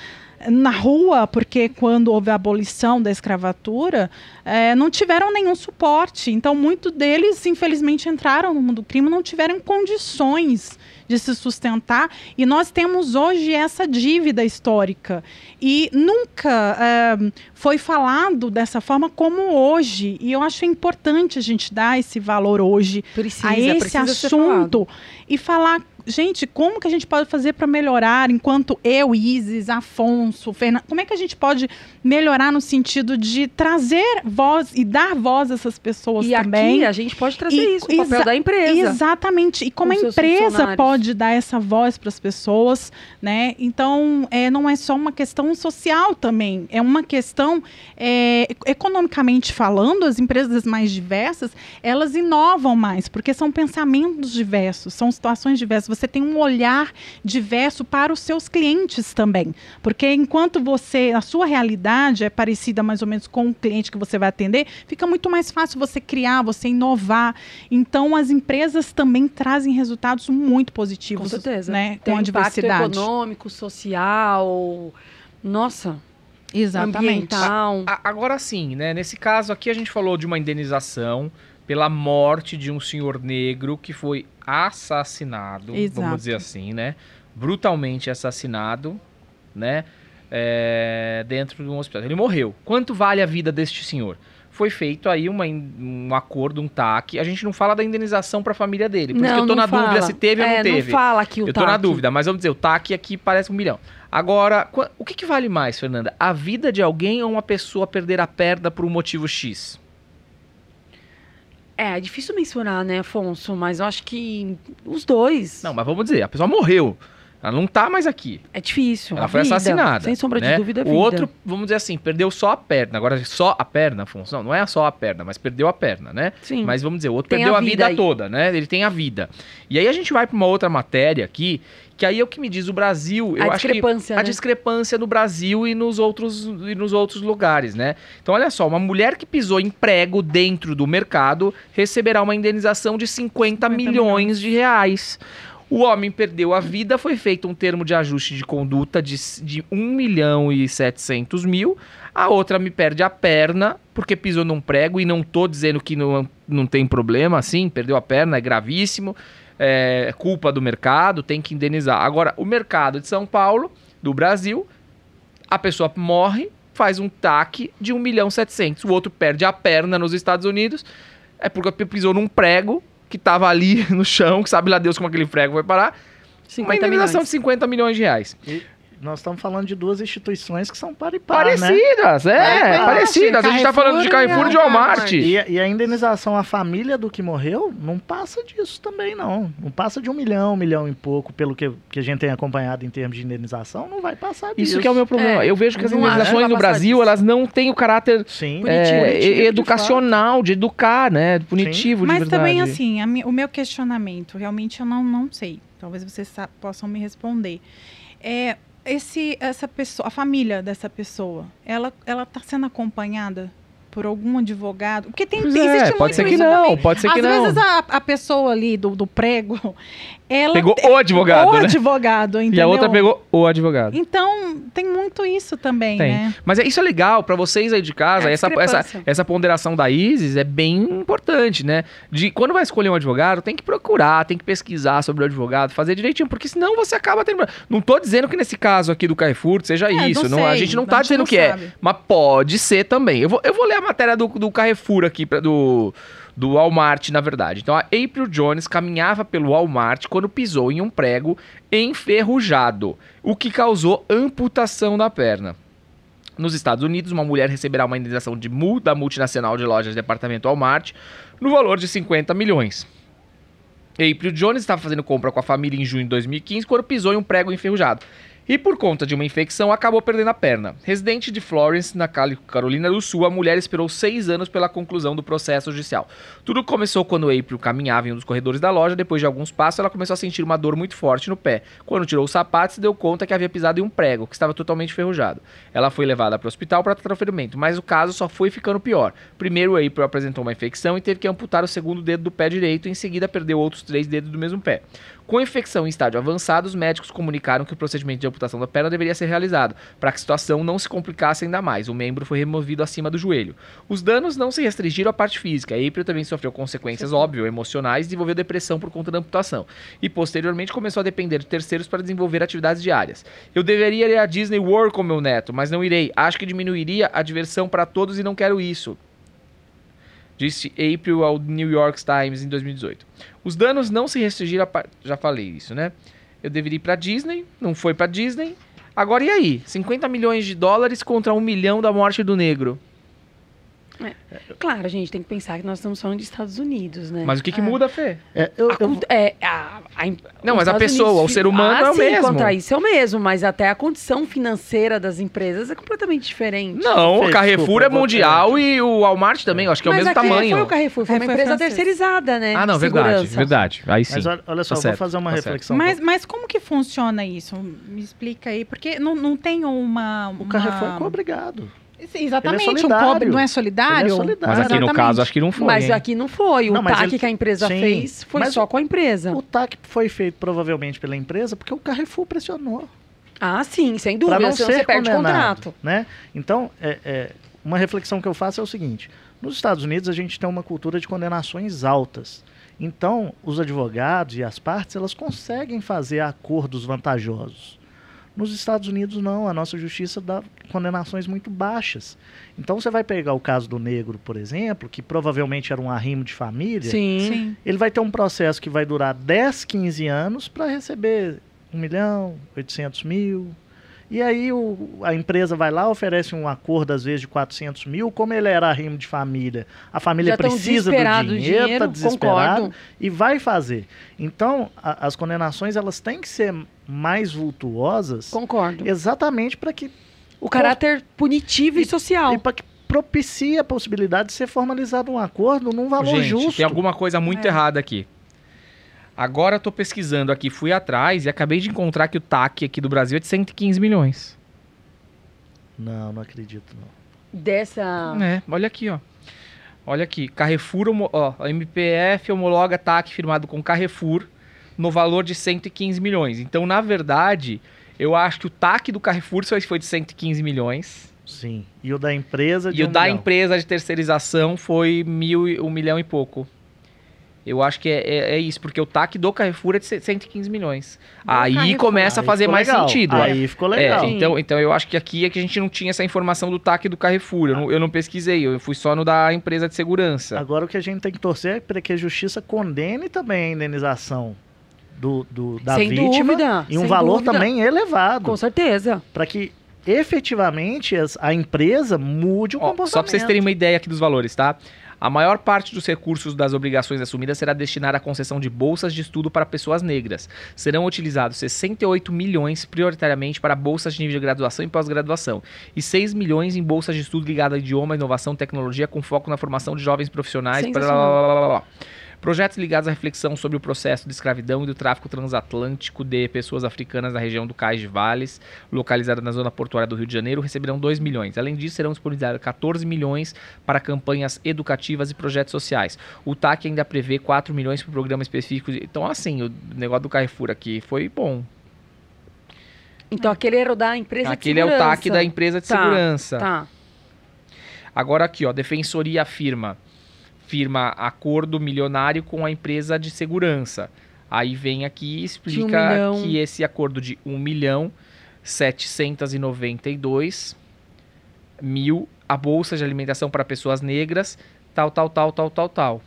na rua, porque quando houve a abolição da escravatura, eh, não tiveram nenhum suporte. Então, muitos deles, infelizmente, entraram no mundo do crime, não tiveram condições de se sustentar. E nós temos hoje essa dívida histórica. E nunca eh, foi falado dessa forma como hoje. E eu acho importante a gente dar esse valor hoje Precisa, a esse assunto e falar gente, como que a gente pode fazer para melhorar enquanto eu, Isis, Afonso, Fernando, como é que a gente pode melhorar no sentido de trazer voz e dar voz a essas pessoas E também? aqui a gente pode trazer E- isso, o papel da empresa. Exatamente. E como com a empresa pode dar essa voz para as pessoas, né? Então, é, não é só uma questão social também, é uma questão é, economicamente falando, as empresas mais diversas, elas inovam mais, porque são pensamentos diversos, são situações diversas. Você tem um olhar diverso para os seus clientes também, porque enquanto você, a sua realidade é parecida mais ou menos com o cliente que você vai atender, fica muito mais fácil você criar, você inovar. Então, as empresas também trazem resultados muito positivos, Com certeza. né? Tem Com a impacto diversidade. econômico, social, nossa, Exatamente. ambiental. A- agora sim, né? Nesse caso aqui a gente falou de uma indenização pela morte de um senhor negro que foi assassinado, Exato. vamos dizer assim, né? Brutalmente assassinado, né? É, dentro de um hospital. Ele morreu. Quanto vale a vida deste senhor? Foi feito aí uma um acordo, um TAC. A gente não fala da indenização para a família dele. Por isso que eu tô não na dúvida fala. se teve ou é, não teve. Não fala aqui o Eu tô na TAC. dúvida, mas vamos dizer, o TAC aqui parece um milhão. Agora, o que, que vale mais, Fernanda? A vida de alguém ou uma pessoa perder a perna por um motivo X? É, é difícil mencionar, né, Afonso? Mas eu acho que os dois. Não, mas vamos dizer, a pessoa morreu. Ela não tá mais aqui. É difícil. Ela a foi vida, assassinada. Sem sombra né? de dúvida, é O vida. outro, vamos dizer assim, perdeu só a perna. Agora, só a perna, Afonso. Não, não é só a perna, mas perdeu a perna, né? Sim. Mas vamos dizer, o outro Tem perdeu a a vida, vida aí. toda, né? Ele tem a vida. E aí a gente vai pra uma outra matéria aqui, que aí é o que me diz o Brasil. Eu a que discrepância, a né? discrepância no Brasil e nos outros e nos outros lugares, né? Então olha só, uma mulher que pisou em prego dentro do mercado receberá uma indenização de 50, 50 milhões de reais. O homem perdeu a vida, foi feito um termo de ajuste de conduta de, de 1 milhão e 700 mil. A outra me perde a perna porque pisou num prego e não tô dizendo que não, não tem problema, assim, perdeu a perna, é gravíssimo, é culpa do mercado, tem que indenizar. Agora, o mercado de São Paulo, do Brasil, a pessoa morre, faz um TAC de 1 milhão e 700. O outro perde a perna nos Estados Unidos, é porque pisou num prego que tava ali <laughs> no chão, que sabe lá Deus como aquele prego vai parar. Uma 50 indenização milhões. de 50 milhões de reais. E nós estamos falando de duas instituições que são par e par, né? Parecidas, é, É, parecidas. A gente tá falando de Carrefour e de Walmart. E, a- e a indenização à família do que morreu não passa disso também, não. Não passa de um milhão, um milhão e pouco, pelo que, que a gente tem acompanhado em termos de indenização, não vai passar disso. Isso que é o meu problema. É, eu vejo que as indenizações no Brasil, disso. elas não têm o caráter Sim. Punitivo, é, punitivo, de educacional, de, educar, né? Punitivo, de Mas verdade. também, assim, mi- o meu questionamento, realmente eu não, não sei. Talvez vocês sa- possam me responder. É, esse, essa pessoa, a família dessa pessoa, ela, ela tá sendo acompanhada por algum advogado? Porque tem, Pois tem- é, existe pode muito ser que não, também. pode ser Às que não. vezes a, a pessoa ali do, do prego, <laughs> ela Pegou o advogado, o né? advogado, E a entendeu? outra pegou o advogado. Então, tem muito isso também, Tem. né? Mas é, isso é legal pra vocês aí de casa. É essa, essa, essa ponderação da Isis é bem importante, né? De quando vai escolher um advogado, tem que procurar, tem que pesquisar sobre o advogado, fazer direitinho, porque senão você acaba tendo. Não tô dizendo que nesse caso aqui do Carrefour seja É, isso. não Não, a sei, gente não tá dizendo não que é. sabe. Mas pode ser também. Eu vou, eu vou ler a matéria do, do Carrefour aqui, pra, do, do Walmart, na verdade. Então, a April Jones caminhava pelo Walmart quando pisou em um prego enferrujado, o que causou amputação da perna. Nos Estados Unidos, uma mulher receberá uma indenização de multa da multinacional de lojas de departamento Walmart no valor de 50 milhões. April Jones estava fazendo compra com a família em junho de 2015 quando pisou em um prego enferrujado. E por conta de uma infecção, acabou perdendo a perna. Residente de Florence, na Carolina do Sul, a mulher esperou seis anos pela conclusão do processo judicial. Tudo começou quando April caminhava em um dos corredores da loja. Depois de alguns passos, ela começou a sentir uma dor muito forte no pé. Quando tirou os sapatos, deu conta que havia pisado em um prego, que estava totalmente enferrujado. Ela foi levada para o hospital para tratar o ferimento, mas o caso só foi ficando pior. Primeiro, April apresentou uma infecção e teve que amputar o segundo dedo do pé direito, em seguida perdeu outros três dedos do mesmo pé. Com infecção em estágio avançado, os médicos comunicaram que o procedimento de amputação da perna deveria ser realizado, para que a situação não se complicasse ainda mais. O membro foi removido acima do joelho. Os danos não se restringiram à parte física. A April também sofreu consequências, óbvio, emocionais e desenvolveu depressão por conta da amputação. E posteriormente começou a depender de terceiros para desenvolver atividades diárias. Eu deveria ir à Disney World com meu neto, mas não irei. Acho que diminuiria a diversão para todos e não quero isso. Disse April ao New York Times em 2018. Os danos não se restringiram a. Já falei isso, né? Eu deveria ir pra Disney, não foi pra Disney. Agora e aí? 50 milhões de dólares contra um milhão da morte do negro. Claro, a gente tem que pensar que nós estamos falando de Estados Unidos, né? Mas o que, que É. muda, Fê? É, eu, A eu- é, a- a- Não, mas a Estados pessoa, Unidos o ser humano ah, é o sim, mesmo. contra isso é o mesmo, mas até a condição financeira das empresas é completamente diferente. Não, Fê, o Carrefour desculpa, é mundial e o Walmart também, eu acho que é o mas mesmo aqui tamanho. foi o Carrefour, foi uma Carrefour empresa francês. terceirizada, né? Ah, não, de verdade, segurança. verdade. Aí sim. mas olha, só, Tá vou certo, fazer uma tá reflexão. Mas, mas como que funciona isso? Me explica aí, porque não, não tem uma. o Carrefour uma... é obrigado. Exatamente, Ele é um solidário. cobre, não é solidário? Ele é solidário. Mas aqui no Exatamente. caso, acho que não foi. Mas hein? aqui não foi. O Não, TAC ele- que a empresa Sim, fez foi mas só com a empresa. O TAC foi feito provavelmente pela empresa porque o Carrefour pressionou. Ah, sim, sem dúvida. não Senão ser você perde contrato. né? Então, é, é, uma reflexão que eu faço é o seguinte: nos Estados Unidos a gente tem uma cultura de condenações altas. Então, os advogados e as partes elas conseguem fazer acordos vantajosos. Nos Estados Unidos não, a nossa justiça dá condenações muito baixas. Então você vai pegar o caso do negro, por exemplo, que provavelmente era um arrimo de família, Sim. Sim. ele vai ter um processo que vai durar 10, 15 anos para receber 1 milhão, 800 mil. E aí o- a empresa vai lá, oferece um acordo, às vezes, de 400 mil. Como ele era arrimo de família, a família Já precisa do dinheiro, dinheiro, tá desesperado concordo. e vai fazer. Então, a- as condenações elas têm que ser mais vultuosas Concordo. exatamente para que O caráter punitivo e, social. e para que propicie a possibilidade de ser formalizado um acordo num valor Gente, justo. tem alguma coisa muito É. errada aqui. Agora eu tô pesquisando aqui, fui atrás e acabei de encontrar que o TAC aqui do Brasil é de 115 milhões. Não, não acredito não. Dessa. É, olha aqui, ó. Olha aqui, Carrefour, ó, MPF homologa TAC firmado com Carrefour no valor de 115 milhões. Então, na verdade, eu acho que o TAC do Carrefour só foi de 115 milhões. Sim. E o da empresa de E o um da milhão. empresa de terceirização foi mil, e- um milhão e pouco. Eu acho que é, é- é isso, porque o TAC do Carrefour é de 115 milhões. Aí Carrefour. começa a fazer mais legal. sentido. Aí ficou legal. É, então, então eu acho que aqui é que a gente não tinha essa informação do TAC do Carrefour. Eu não, eu não pesquisei, eu fui só no da empresa de segurança. Agora o que a gente tem que torcer é para que a justiça condene também a indenização do, do- da sem vítima dúvida. e um valor dúvida. também elevado. Com certeza. Para que efetivamente as- a empresa mude o Ó, comportamento. só pra vocês terem uma ideia aqui dos valores, tá? A maior parte dos recursos das obrigações assumidas será destinada à concessão de bolsas de estudo para pessoas negras. Serão utilizados 68 milhões prioritariamente para bolsas de nível de graduação e pós-graduação e 6 milhões em bolsas de estudo ligadas a idioma, inovação, tecnologia com foco na formação de jovens profissionais. blá, blá, blá, blá, blá. Projetos ligados à reflexão sobre o processo de escravidão e do tráfico transatlântico de pessoas africanas da região do Cais de Vales, localizada na zona portuária do Rio de Janeiro, receberão 2 milhões. Além disso, serão disponibilizados 14 milhões para campanhas educativas e projetos sociais. O TAC ainda prevê 4 milhões para o programa específico. de- Então, assim, o negócio do Carrefour aqui foi bom. Então aquele era o da empresa Aquele é de o segurança. TAC da empresa de Tá, segurança. Tá. Agora aqui, ó, Defensoria firma firma acordo milionário com a empresa de segurança. Aí vem aqui e explica milhão. que esse acordo de 1 milhão 792 mil a bolsa de alimentação para pessoas negras, tal, tal, tal, tal, tal, tal.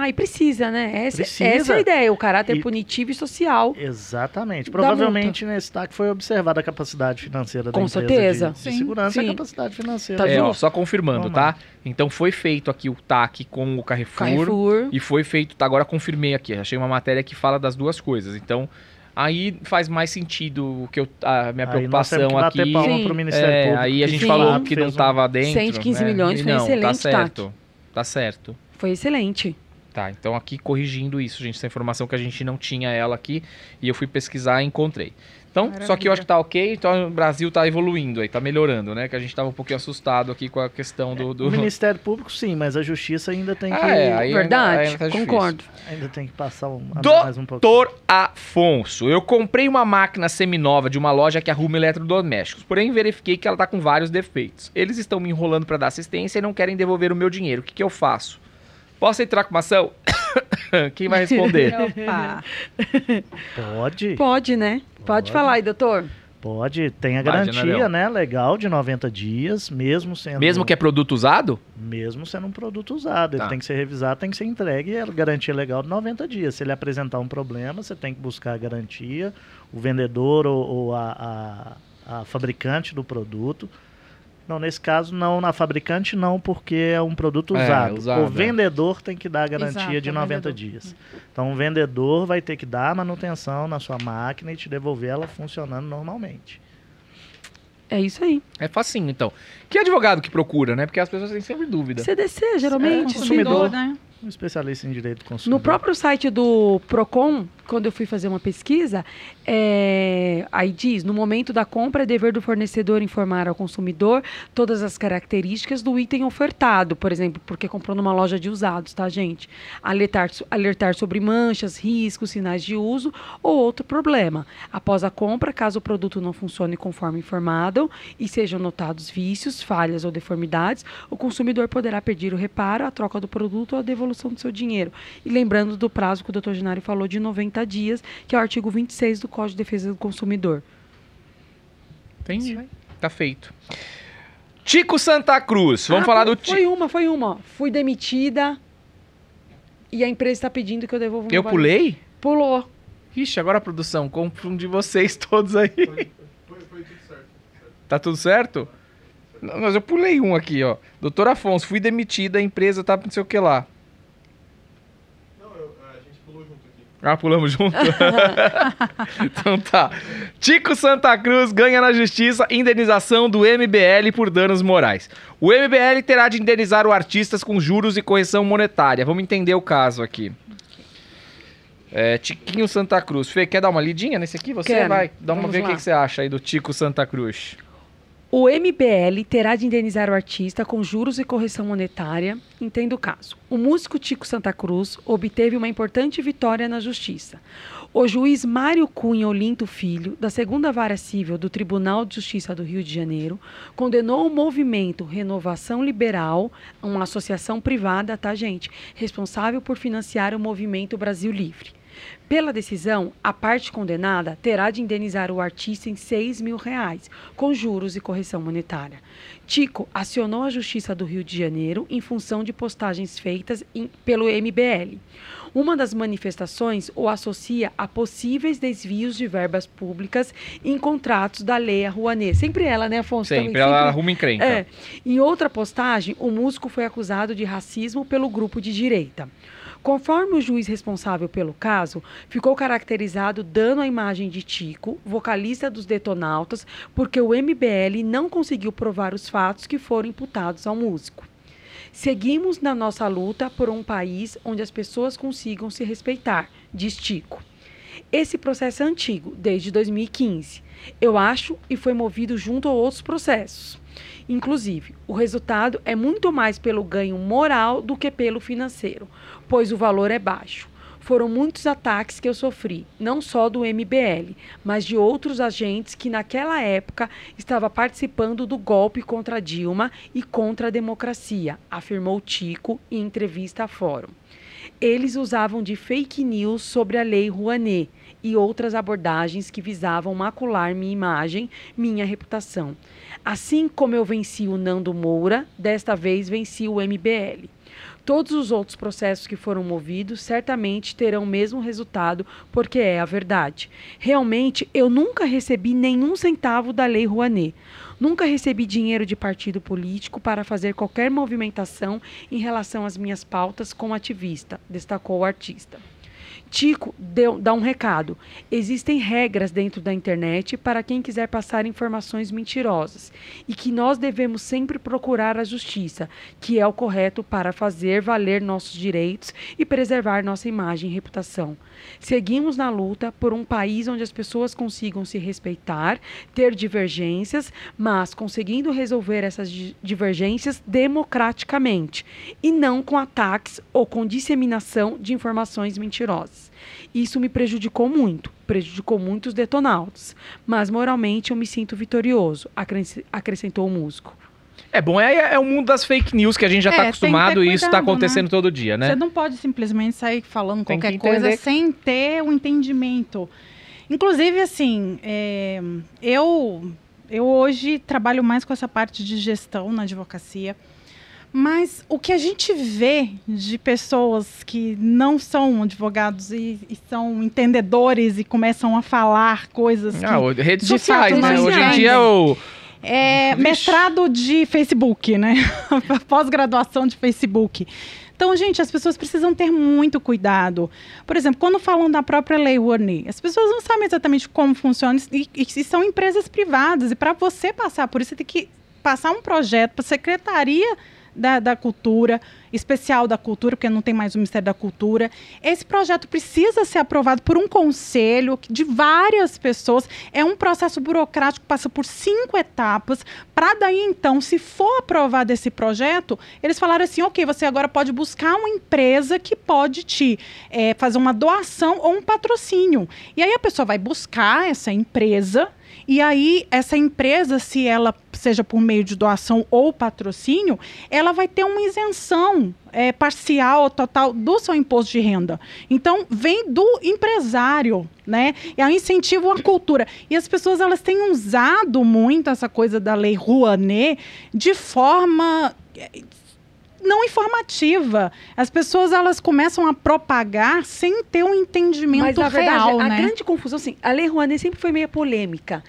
Ah, e precisa, né? Essa, Precisa. essa é a ideia, o caráter E- punitivo e social. Exatamente. Provavelmente nesse TAC foi observada a capacidade financeira Com da empresa certeza. de, de Sim, segurança e sim. a capacidade financeira. Tá É, ó, só confirmando, Vamos tá? Então foi feito aqui o TAC com o Carrefour, Carrefour. e foi feito, tá, agora confirmei aqui, achei uma matéria que fala das duas coisas. Então, aí faz mais sentido o que eu, a minha Aí nós temos preocupação que bater aqui. palma pro Ministério É, Público. aí a gente Sim. falou que não fez um- tava dentro. 115 né? milhões E foi não, Tá excelente, certo. Tá certo. Foi excelente. Tá, então aqui corrigindo isso, gente, essa informação que a gente não tinha ela aqui e eu fui pesquisar e encontrei. Então, só que eu acho que tá ok, então o Brasil tá evoluindo aí, tá melhorando, né? Que a gente tava um pouquinho assustado aqui com a questão do... do... O Ministério Público, sim, mas a Justiça ainda tem que, Ah, é, ainda- Verdade, ainda tá concordo. ainda tem que passar um, mais um pouquinho. Doutor Afonso, eu comprei uma máquina seminova de uma loja que arruma eletrodomésticos, porém verifiquei que ela tá com vários defeitos. Eles estão me enrolando para dar assistência e não querem devolver o meu dinheiro. O que, que eu faço? Posso entrar com uma ação? <coughs> Quem vai responder? <laughs> Opa. Pode, Pode, né? Pode, Pode. falar aí, doutor. pode. Tem a Vai, garantia, General. né? Legal, de 90 dias, mesmo sendo... Mesmo que é produto usado? Mesmo sendo um produto usado. Ele Tá. tem que ser revisado, tem que ser entregue e a garantia legal de 90 dias. Se ele apresentar um problema, você tem que buscar a garantia, o vendedor ou, ou a, a- a fabricante do produto. Não, nesse caso, não. Na fabricante, não, porque é um produto É, usado. usado, o é. vendedor tem que dar a garantia Exato, de o 90 vendedor. dias. Então, o vendedor vai ter que dar a manutenção na sua máquina e te devolver ela funcionando normalmente. É isso aí. É facinho, então. Que advogado que procura, né? Porque as pessoas têm sempre dúvida. CDC, geralmente. É, consumidor. né? Um especialista em direito do consumidor. No próprio site do Procon, quando eu fui fazer uma pesquisa, é, aí diz: no momento da compra é dever do fornecedor informar ao consumidor todas as características do item ofertado, por exemplo, porque comprou numa loja de usados, tá, gente? Alertar, alertar sobre manchas, riscos, sinais de uso ou outro problema. Após a compra, caso o produto não funcione conforme informado e sejam notados vícios, falhas ou deformidades, o consumidor poderá pedir o reparo, a troca do produto ou a devolução do seu dinheiro. E lembrando do prazo que o Dr. Genari falou de 90 dias, que é o artigo 26 do Código de Defesa do Consumidor. Entendi. Tá feito. Tico Santa Cruz. Vamos Ah, falar foi- do Tico. Foi uma, foi uma. Fui demitida e a empresa está pedindo que eu devolva o Eu pulei? Pulou. Ixi, agora a produção, confundi vocês todos aí. Tá tudo certo? Não, mas eu pulei um aqui, ó. Doutor Afonso, fui demitida, a empresa tá não sei o que lá. Ah, pulamos junto? <laughs> então tá. Tico Santa Cruz ganha na justiça indenização do MBL por danos morais. O MBL terá de indenizar o artistas com juros e correção monetária. Vamos entender o caso aqui. É, Tiquinho Santa Cruz. Fê, quer dar uma lidinha nesse aqui? Você Quero. vai. Dá uma Vamos ver o que que você acha aí do Tico Santa Cruz. O MBL terá de indenizar o artista com juros e correção monetária. Entenda o caso. O músico Tico Santa Cruz obteve uma importante vitória na justiça. O juiz Mário Cunha Olinto Filho, da segunda vara civil do Tribunal de Justiça do Rio de Janeiro, condenou o movimento Renovação Liberal, uma associação privada, tá, gente, responsável por financiar o movimento Brasil Livre. Pela decisão, a parte condenada terá de indenizar o artista em 6 mil reais, com juros e correção monetária. Tico acionou a Justiça do Rio de Janeiro em função de postagens feitas em- pelo MBL. Uma das manifestações o associa a possíveis desvios de verbas públicas em contratos da Lei Rouanet. Sempre ela, né, Afonso? Sempre, Também, ela arruma encrenca. é. Em outra postagem, o músico foi acusado de racismo pelo grupo de direita. Conforme o juiz responsável pelo caso, ficou caracterizado dano à imagem de Tico, vocalista dos Detonautas, porque o MBL não conseguiu provar os fatos que foram imputados ao músico. Seguimos na nossa luta por um país onde as pessoas consigam se respeitar, diz Tico. Esse processo é antigo, desde 2015. Eu acho e foi movido junto a outros processos. Inclusive, o resultado é muito mais pelo ganho moral do que pelo financeiro, pois o valor é baixo. Foram muitos ataques que eu sofri, não só do MBL, mas de outros agentes que naquela época estava participando do golpe contra Dilma e contra a democracia, afirmou Tico em entrevista à Fórum. Eles usavam de fake news sobre a lei Rouanet e outras abordagens que visavam macular minha imagem, minha reputação. Assim como eu venci o Nando Moura, desta vez venci o MBL. Todos os outros processos que foram movidos certamente terão o mesmo resultado, porque é a verdade. Realmente, eu nunca recebi nenhum centavo da Lei Rouanet. Nunca recebi dinheiro de partido político para fazer qualquer movimentação em relação às minhas pautas como ativista, destacou o artista. Tico deu, dá um recado. Existem regras dentro da internet para quem quiser passar informações mentirosas e que nós devemos sempre procurar a justiça, que é o correto para fazer valer nossos direitos e preservar nossa imagem e reputação. Seguimos na luta por um país onde as pessoas consigam se respeitar, ter divergências, mas conseguindo resolver essas di- divergências democraticamente e não com ataques ou com disseminação de informações mentirosas. Isso me prejudicou muito, prejudicou muitos detonautas, mas moralmente eu me sinto vitorioso, acresce- acrescentou o músico. É bom, é, é o mundo das fake news que a gente já É, tá que ter acostumado e isso tá cuidado, né? acontecendo todo dia, né? Você não pode simplesmente sair falando Tem qualquer que coisa sem ter o entendimento. Inclusive, assim, é, eu, eu hoje trabalho mais com essa parte de gestão na advocacia. Mas o que a gente vê de pessoas que não são advogados e, e são entendedores e começam a falar coisas que Ah, o- redes de sociais, né? Hoje em dia o. é Vixe. mestrado de Facebook, né? <laughs> Pós-graduação de Facebook. Então, gente, as pessoas precisam ter muito cuidado. Por exemplo, quando falam da própria Lei Rouanet, as pessoas não sabem exatamente como funciona e, e, e são empresas privadas. E para você passar por isso, você tem que passar um projeto para a Secretaria da, da Cultura, especial da Cultura, porque não tem mais o Ministério da Cultura. Esse projeto precisa ser aprovado por um conselho de várias pessoas. É um processo burocrático que passa por cinco etapas. Para daí, então, se for aprovado esse projeto, eles falaram assim: ok, você agora pode buscar uma empresa que pode te eh, fazer uma doação ou um patrocínio. E aí a pessoa vai buscar essa empresa. E aí, essa empresa, se ela seja por meio de doação ou patrocínio, ela vai ter uma isenção é, parcial ou total do seu imposto de renda. Então, vem do empresário, né? E aí incentivo a cultura. E as pessoas, elas têm usado muito essa coisa da lei Rouanet de forma é, não informativa. As pessoas, elas começam a propagar sem ter um entendimento Mas, na verdade, real, a né? grande confusão, assim, a Lei Rouanet sempre foi meio polêmica.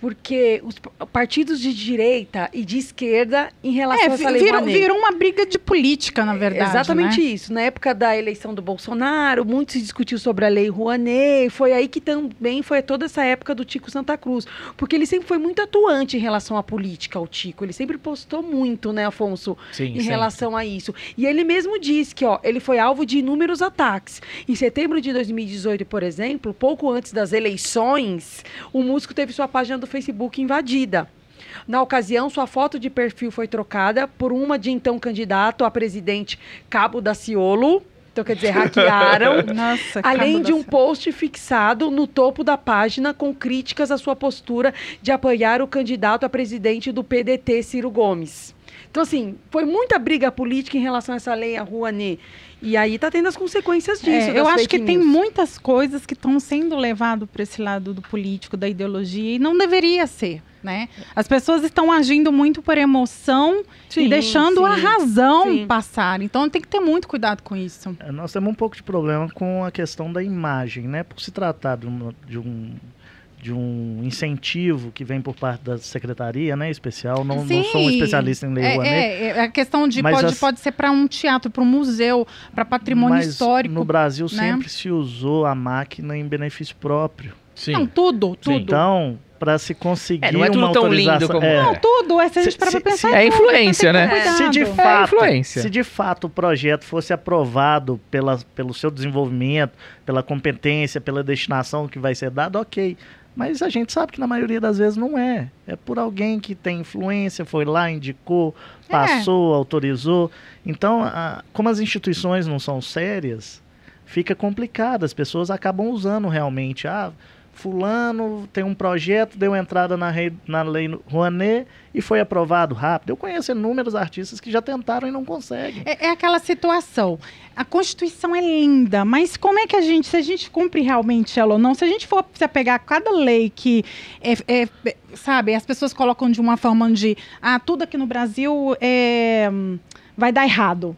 Porque os partidos de direita e de esquerda, em relação É, a essa Lei virou, Rouanet. virou uma briga de política, na verdade. Exatamente né? isso. Na época da eleição do Bolsonaro, muito se discutiu sobre a Lei Rouanet. Foi aí que também foi toda essa época do Tico Santa Cruz. Porque ele sempre foi muito atuante em relação à política, o Tico. Ele sempre postou muito, né, Afonso? Sim, em sim. relação a isso. E ele mesmo disse que ó, ele foi alvo de inúmeros ataques. Em setembro de 2018, por exemplo, pouco antes das eleições, o músico teve sua página do Facebook invadida. Na ocasião, sua foto de perfil foi trocada por uma de então candidato a presidente Cabo Daciolo. Então, quer dizer, hackearam. <laughs> Nossa, Além de da um post fixado no topo da página com críticas à sua postura de apoiar o candidato a presidente do PDT, Ciro Gomes. Então, assim, foi muita briga política em relação a essa lei, a Rouanet. E aí tá tendo as consequências disso. É, eu acho que tem news. muitas coisas que estão sendo levadas para esse lado do político, da ideologia, e não deveria ser. Né? As pessoas estão agindo muito por emoção Sim, e deixando sim, a razão sim. passar. Então tem que ter muito cuidado com isso. É, Nós temos um pouco de problema com a questão da imagem, né? Por se tratar de, uma- de um de um incentivo que vem por parte da secretaria, né, especial. Não, não sou um especialista em lei É, Rouanet, é, é a questão de Mas pode, as- pode ser para um teatro, para um museu, para patrimônio mas histórico. no Brasil né? sempre se usou a máquina em benefício próprio. Sim. Não, tudo, tudo. Então, para se conseguir É, não é tudo uma tão lindo autorização, como- é, Não, tudo. É, se a gente Se- parar se- pra pensar. se- é tudo, influência, né? Se de É fato, influência. se de fato o projeto fosse aprovado pela, pelo seu desenvolvimento, pela competência, pela destinação que vai ser dada, ok. Mas a gente sabe que na maioria das vezes não é. É por alguém que tem influência, foi lá, indicou, É. passou, autorizou. Então, a- como as instituições não são sérias, fica complicado. As pessoas acabam usando realmente. Ah, fulano tem um projeto, deu entrada na, rei, na lei Rouanet e foi aprovado rápido. Eu conheço inúmeros artistas que já tentaram e não conseguem. É, é aquela situação. A Constituição é linda, mas como é que a gente, se a gente cumpre realmente ela ou não, se a gente for se pegar cada lei que, é, é, sabe, as pessoas colocam de uma forma de, ah, tudo aqui no Brasil é, vai dar errado.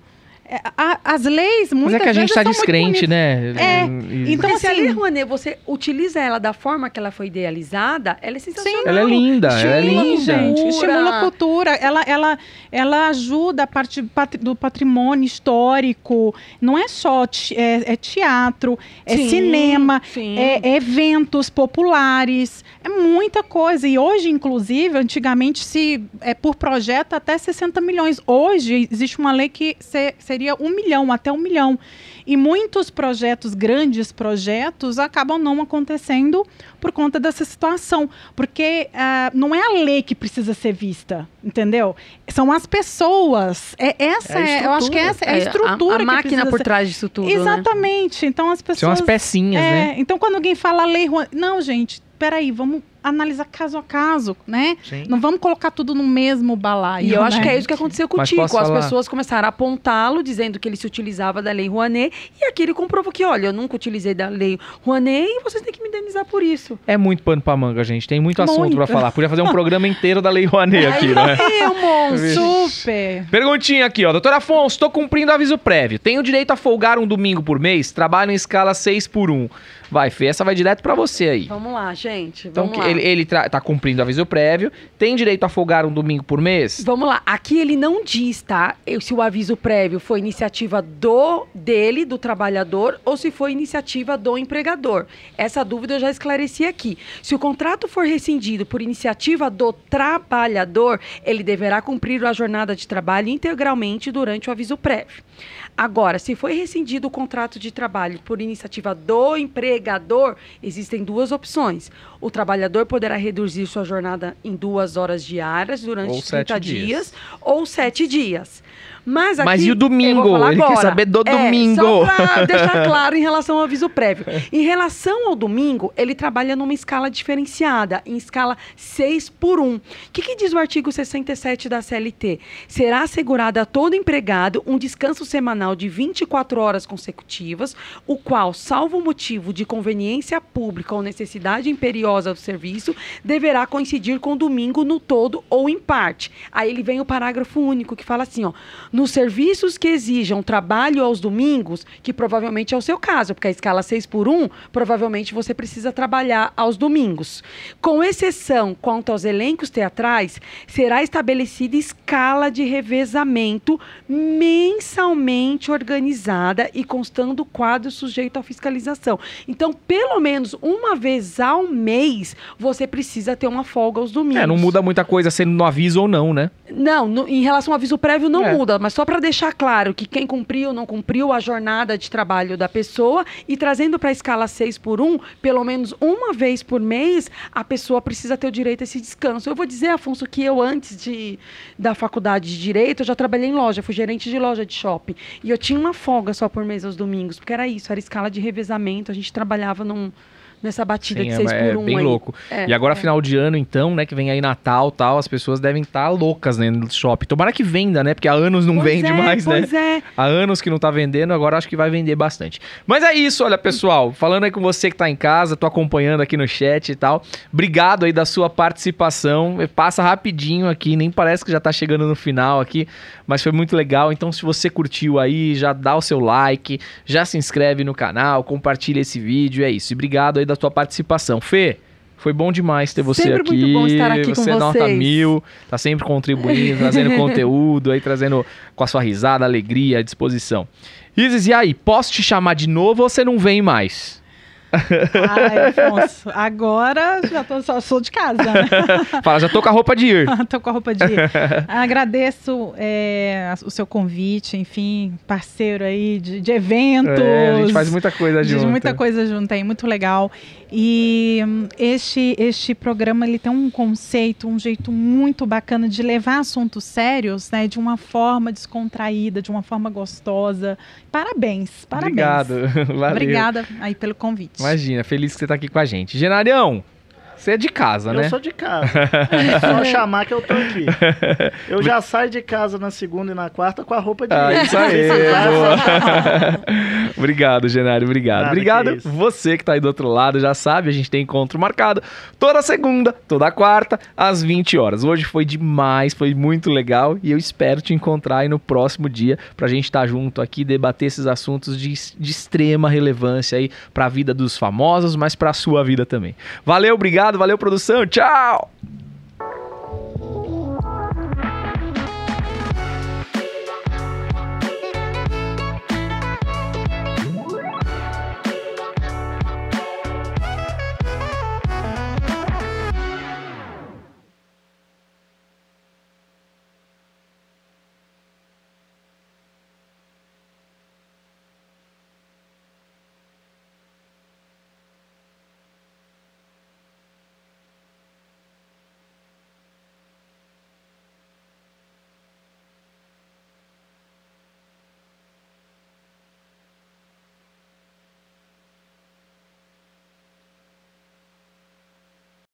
É, a- as leis, Mas muitas é que a gente tá muito descrente, né? É, E- então, Porque se a assim- Lei Rouanet, você utiliza ela da forma que ela foi idealizada, ela é sensacional. Ela é linda, ela é Estimula, linda. gente, estimula a cultura. Ela, ela, ela ajuda a parte do patrimônio histórico. Não é só te- é, é teatro, é Sim, cinema, sim. é, é eventos populares, é muita coisa. E hoje, inclusive, antigamente se é por projeto até 60 milhões. Hoje existe uma lei que se- seria um milhão, até um milhão. E muitos projetos, grandes projetos, acabam não acontecendo por conta dessa situação. Porque ah, não é a lei que precisa ser vista, entendeu? São as pessoas. É, essa É a é, eu acho que essa é a estrutura A, que máquina por ser- trás disso tudo, né? Exatamente. Então as pessoas. São as pecinhas, É, né? Então, quando alguém fala lei não, gente, peraí, vamos analisar caso a caso, né? Sim. Não vamos colocar tudo no mesmo balaio. E eu acho né? que é isso que aconteceu com o Tico. As falar? pessoas começaram a apontá-lo, dizendo que ele se utilizava da Lei Rouanet. E aqui ele comprovou que, olha, eu nunca utilizei da Lei Rouanet e vocês têm que me indenizar por isso. É muito pano pra manga, gente. Tem muito assunto Muito. pra falar. Podia fazer um <laughs> programa inteiro da Lei Rouanet aqui, né? Monstro. <laughs> Super. Perguntinha aqui, ó. Doutor Afonso, tô cumprindo aviso prévio. Tenho direito a folgar um domingo por mês? Trabalho em escala 6 por 1. Vai, Fê, essa vai direto pra você aí. Vamos lá, gente. Então, Vamos lá. ele, ele tá cumprindo aviso prévio. Tem direito a folgar um domingo por mês? Vamos lá, aqui ele não diz, tá? Eu- Se o aviso prévio foi iniciativa do dele, do trabalhador, ou se foi iniciativa do empregador. Essa dúvida eu já esclareci aqui. Se o contrato for rescindido por iniciativa do trabalhador, ele deverá cumprir a jornada de trabalho integralmente durante o aviso prévio. Agora, se foi rescindido o contrato de trabalho por iniciativa do empregador, existem duas opções. O trabalhador poderá reduzir sua jornada em duas horas diárias durante Ou 30 sete dias, dias. ou sete dias. Mas, aqui, Mas e o domingo? Ele quer agora. saber do É, domingo. Só pra deixar <laughs> claro em relação ao aviso prévio. Em relação ao domingo, ele trabalha numa escala diferenciada, em escala 6 por 1. O que, que diz o artigo 67 da CLT? Será assegurado a todo empregado um descanso semanal de 24 horas consecutivas, o qual, salvo motivo de conveniência pública ou necessidade imperiosa do serviço, deverá coincidir com o domingo no todo ou em parte. Aí ele vem o parágrafo único que fala assim, ó, nos serviços que exijam trabalho aos domingos, que provavelmente é o seu caso, porque a escala 6 por 1, provavelmente você precisa trabalhar aos domingos. Com exceção quanto aos elencos teatrais, será estabelecida escala de revezamento mensalmente organizada e constando quadro sujeito à fiscalização. Então, pelo menos uma vez ao mês, você precisa ter uma folga aos domingos. É, não muda muita coisa sendo no aviso ou não, né? Não, no- em relação ao aviso prévio não É. muda, mas só para deixar claro que quem cumpriu, não cumpriu a jornada de trabalho da pessoa e trazendo para a escala 6 por 1, pelo menos uma vez por mês, a pessoa precisa ter o direito a esse descanso. Eu vou dizer, Afonso, que eu antes de, da faculdade de Direito, eu já trabalhei em loja, fui gerente de loja de shopping. E eu tinha uma folga só por mês aos domingos, porque era isso, era escala de revezamento, a gente trabalhava num, nessa batida Sim, de é, 6 é por 1 bem aí. louco. É, e agora, é. final de ano, então, né, que vem aí Natal tal, as pessoas devem estar loucas né, no shopping. Tomara que venda, né? Porque há anos não Pois vende é, mais, né? Pois é. Há anos que não tá vendendo, agora acho que vai vender bastante. Mas é isso, olha, pessoal. Falando aí com você que tá em casa, tô acompanhando aqui no chat e tal. Obrigado aí da sua participação. Passa rapidinho aqui, nem parece que já tá chegando no final aqui, mas foi muito legal. Então, se você curtiu aí, já dá o seu like, já se inscreve no canal, compartilha esse vídeo, é isso. E obrigado aí da tua participação. Fê, foi bom demais ter você Sempre aqui. muito bom estar aqui com você é nota mil, tá sempre contribuindo, trazendo <laughs> conteúdo aí, trazendo com a sua risada, alegria, à disposição. Isis, e aí, posso te chamar de novo ou você não vem mais? Ai, Afonso, agora já tô, só sou de casa, né? <laughs> Fala, já tô com a roupa de ir. <laughs> tô com a roupa de ir. <laughs> Agradeço é, o seu convite, enfim, parceiro aí de, de eventos. É, a gente faz muita coisa junto. muita coisa junto aí, muito legal. E hum, este, este programa ele tem um conceito, um jeito muito bacana de levar assuntos sérios, né, de uma forma descontraída, de uma forma gostosa. Parabéns, parabéns. Obrigado. Valeu. Obrigada aí pelo convite. Imagina, feliz que você tá aqui com a gente. Genarião, Você é de casa, Eu né? sou de casa. É só <laughs> chamar que eu tô aqui. Eu já <laughs> saio de casa na segunda e na quarta com a roupa de Ah, isso aí. <laughs> Obrigado, Genário. Obrigado. Nada, obrigado que você que tá aí do outro lado, já sabe, a gente tem encontro marcado toda segunda, toda quarta, às 20 horas. Hoje foi demais, foi muito legal e eu espero te encontrar aí no próximo dia pra gente estar junto aqui debater esses assuntos de, de extrema relevância aí pra vida dos famosos, mas pra sua vida também. Valeu, Obrigado, valeu produção, tchau!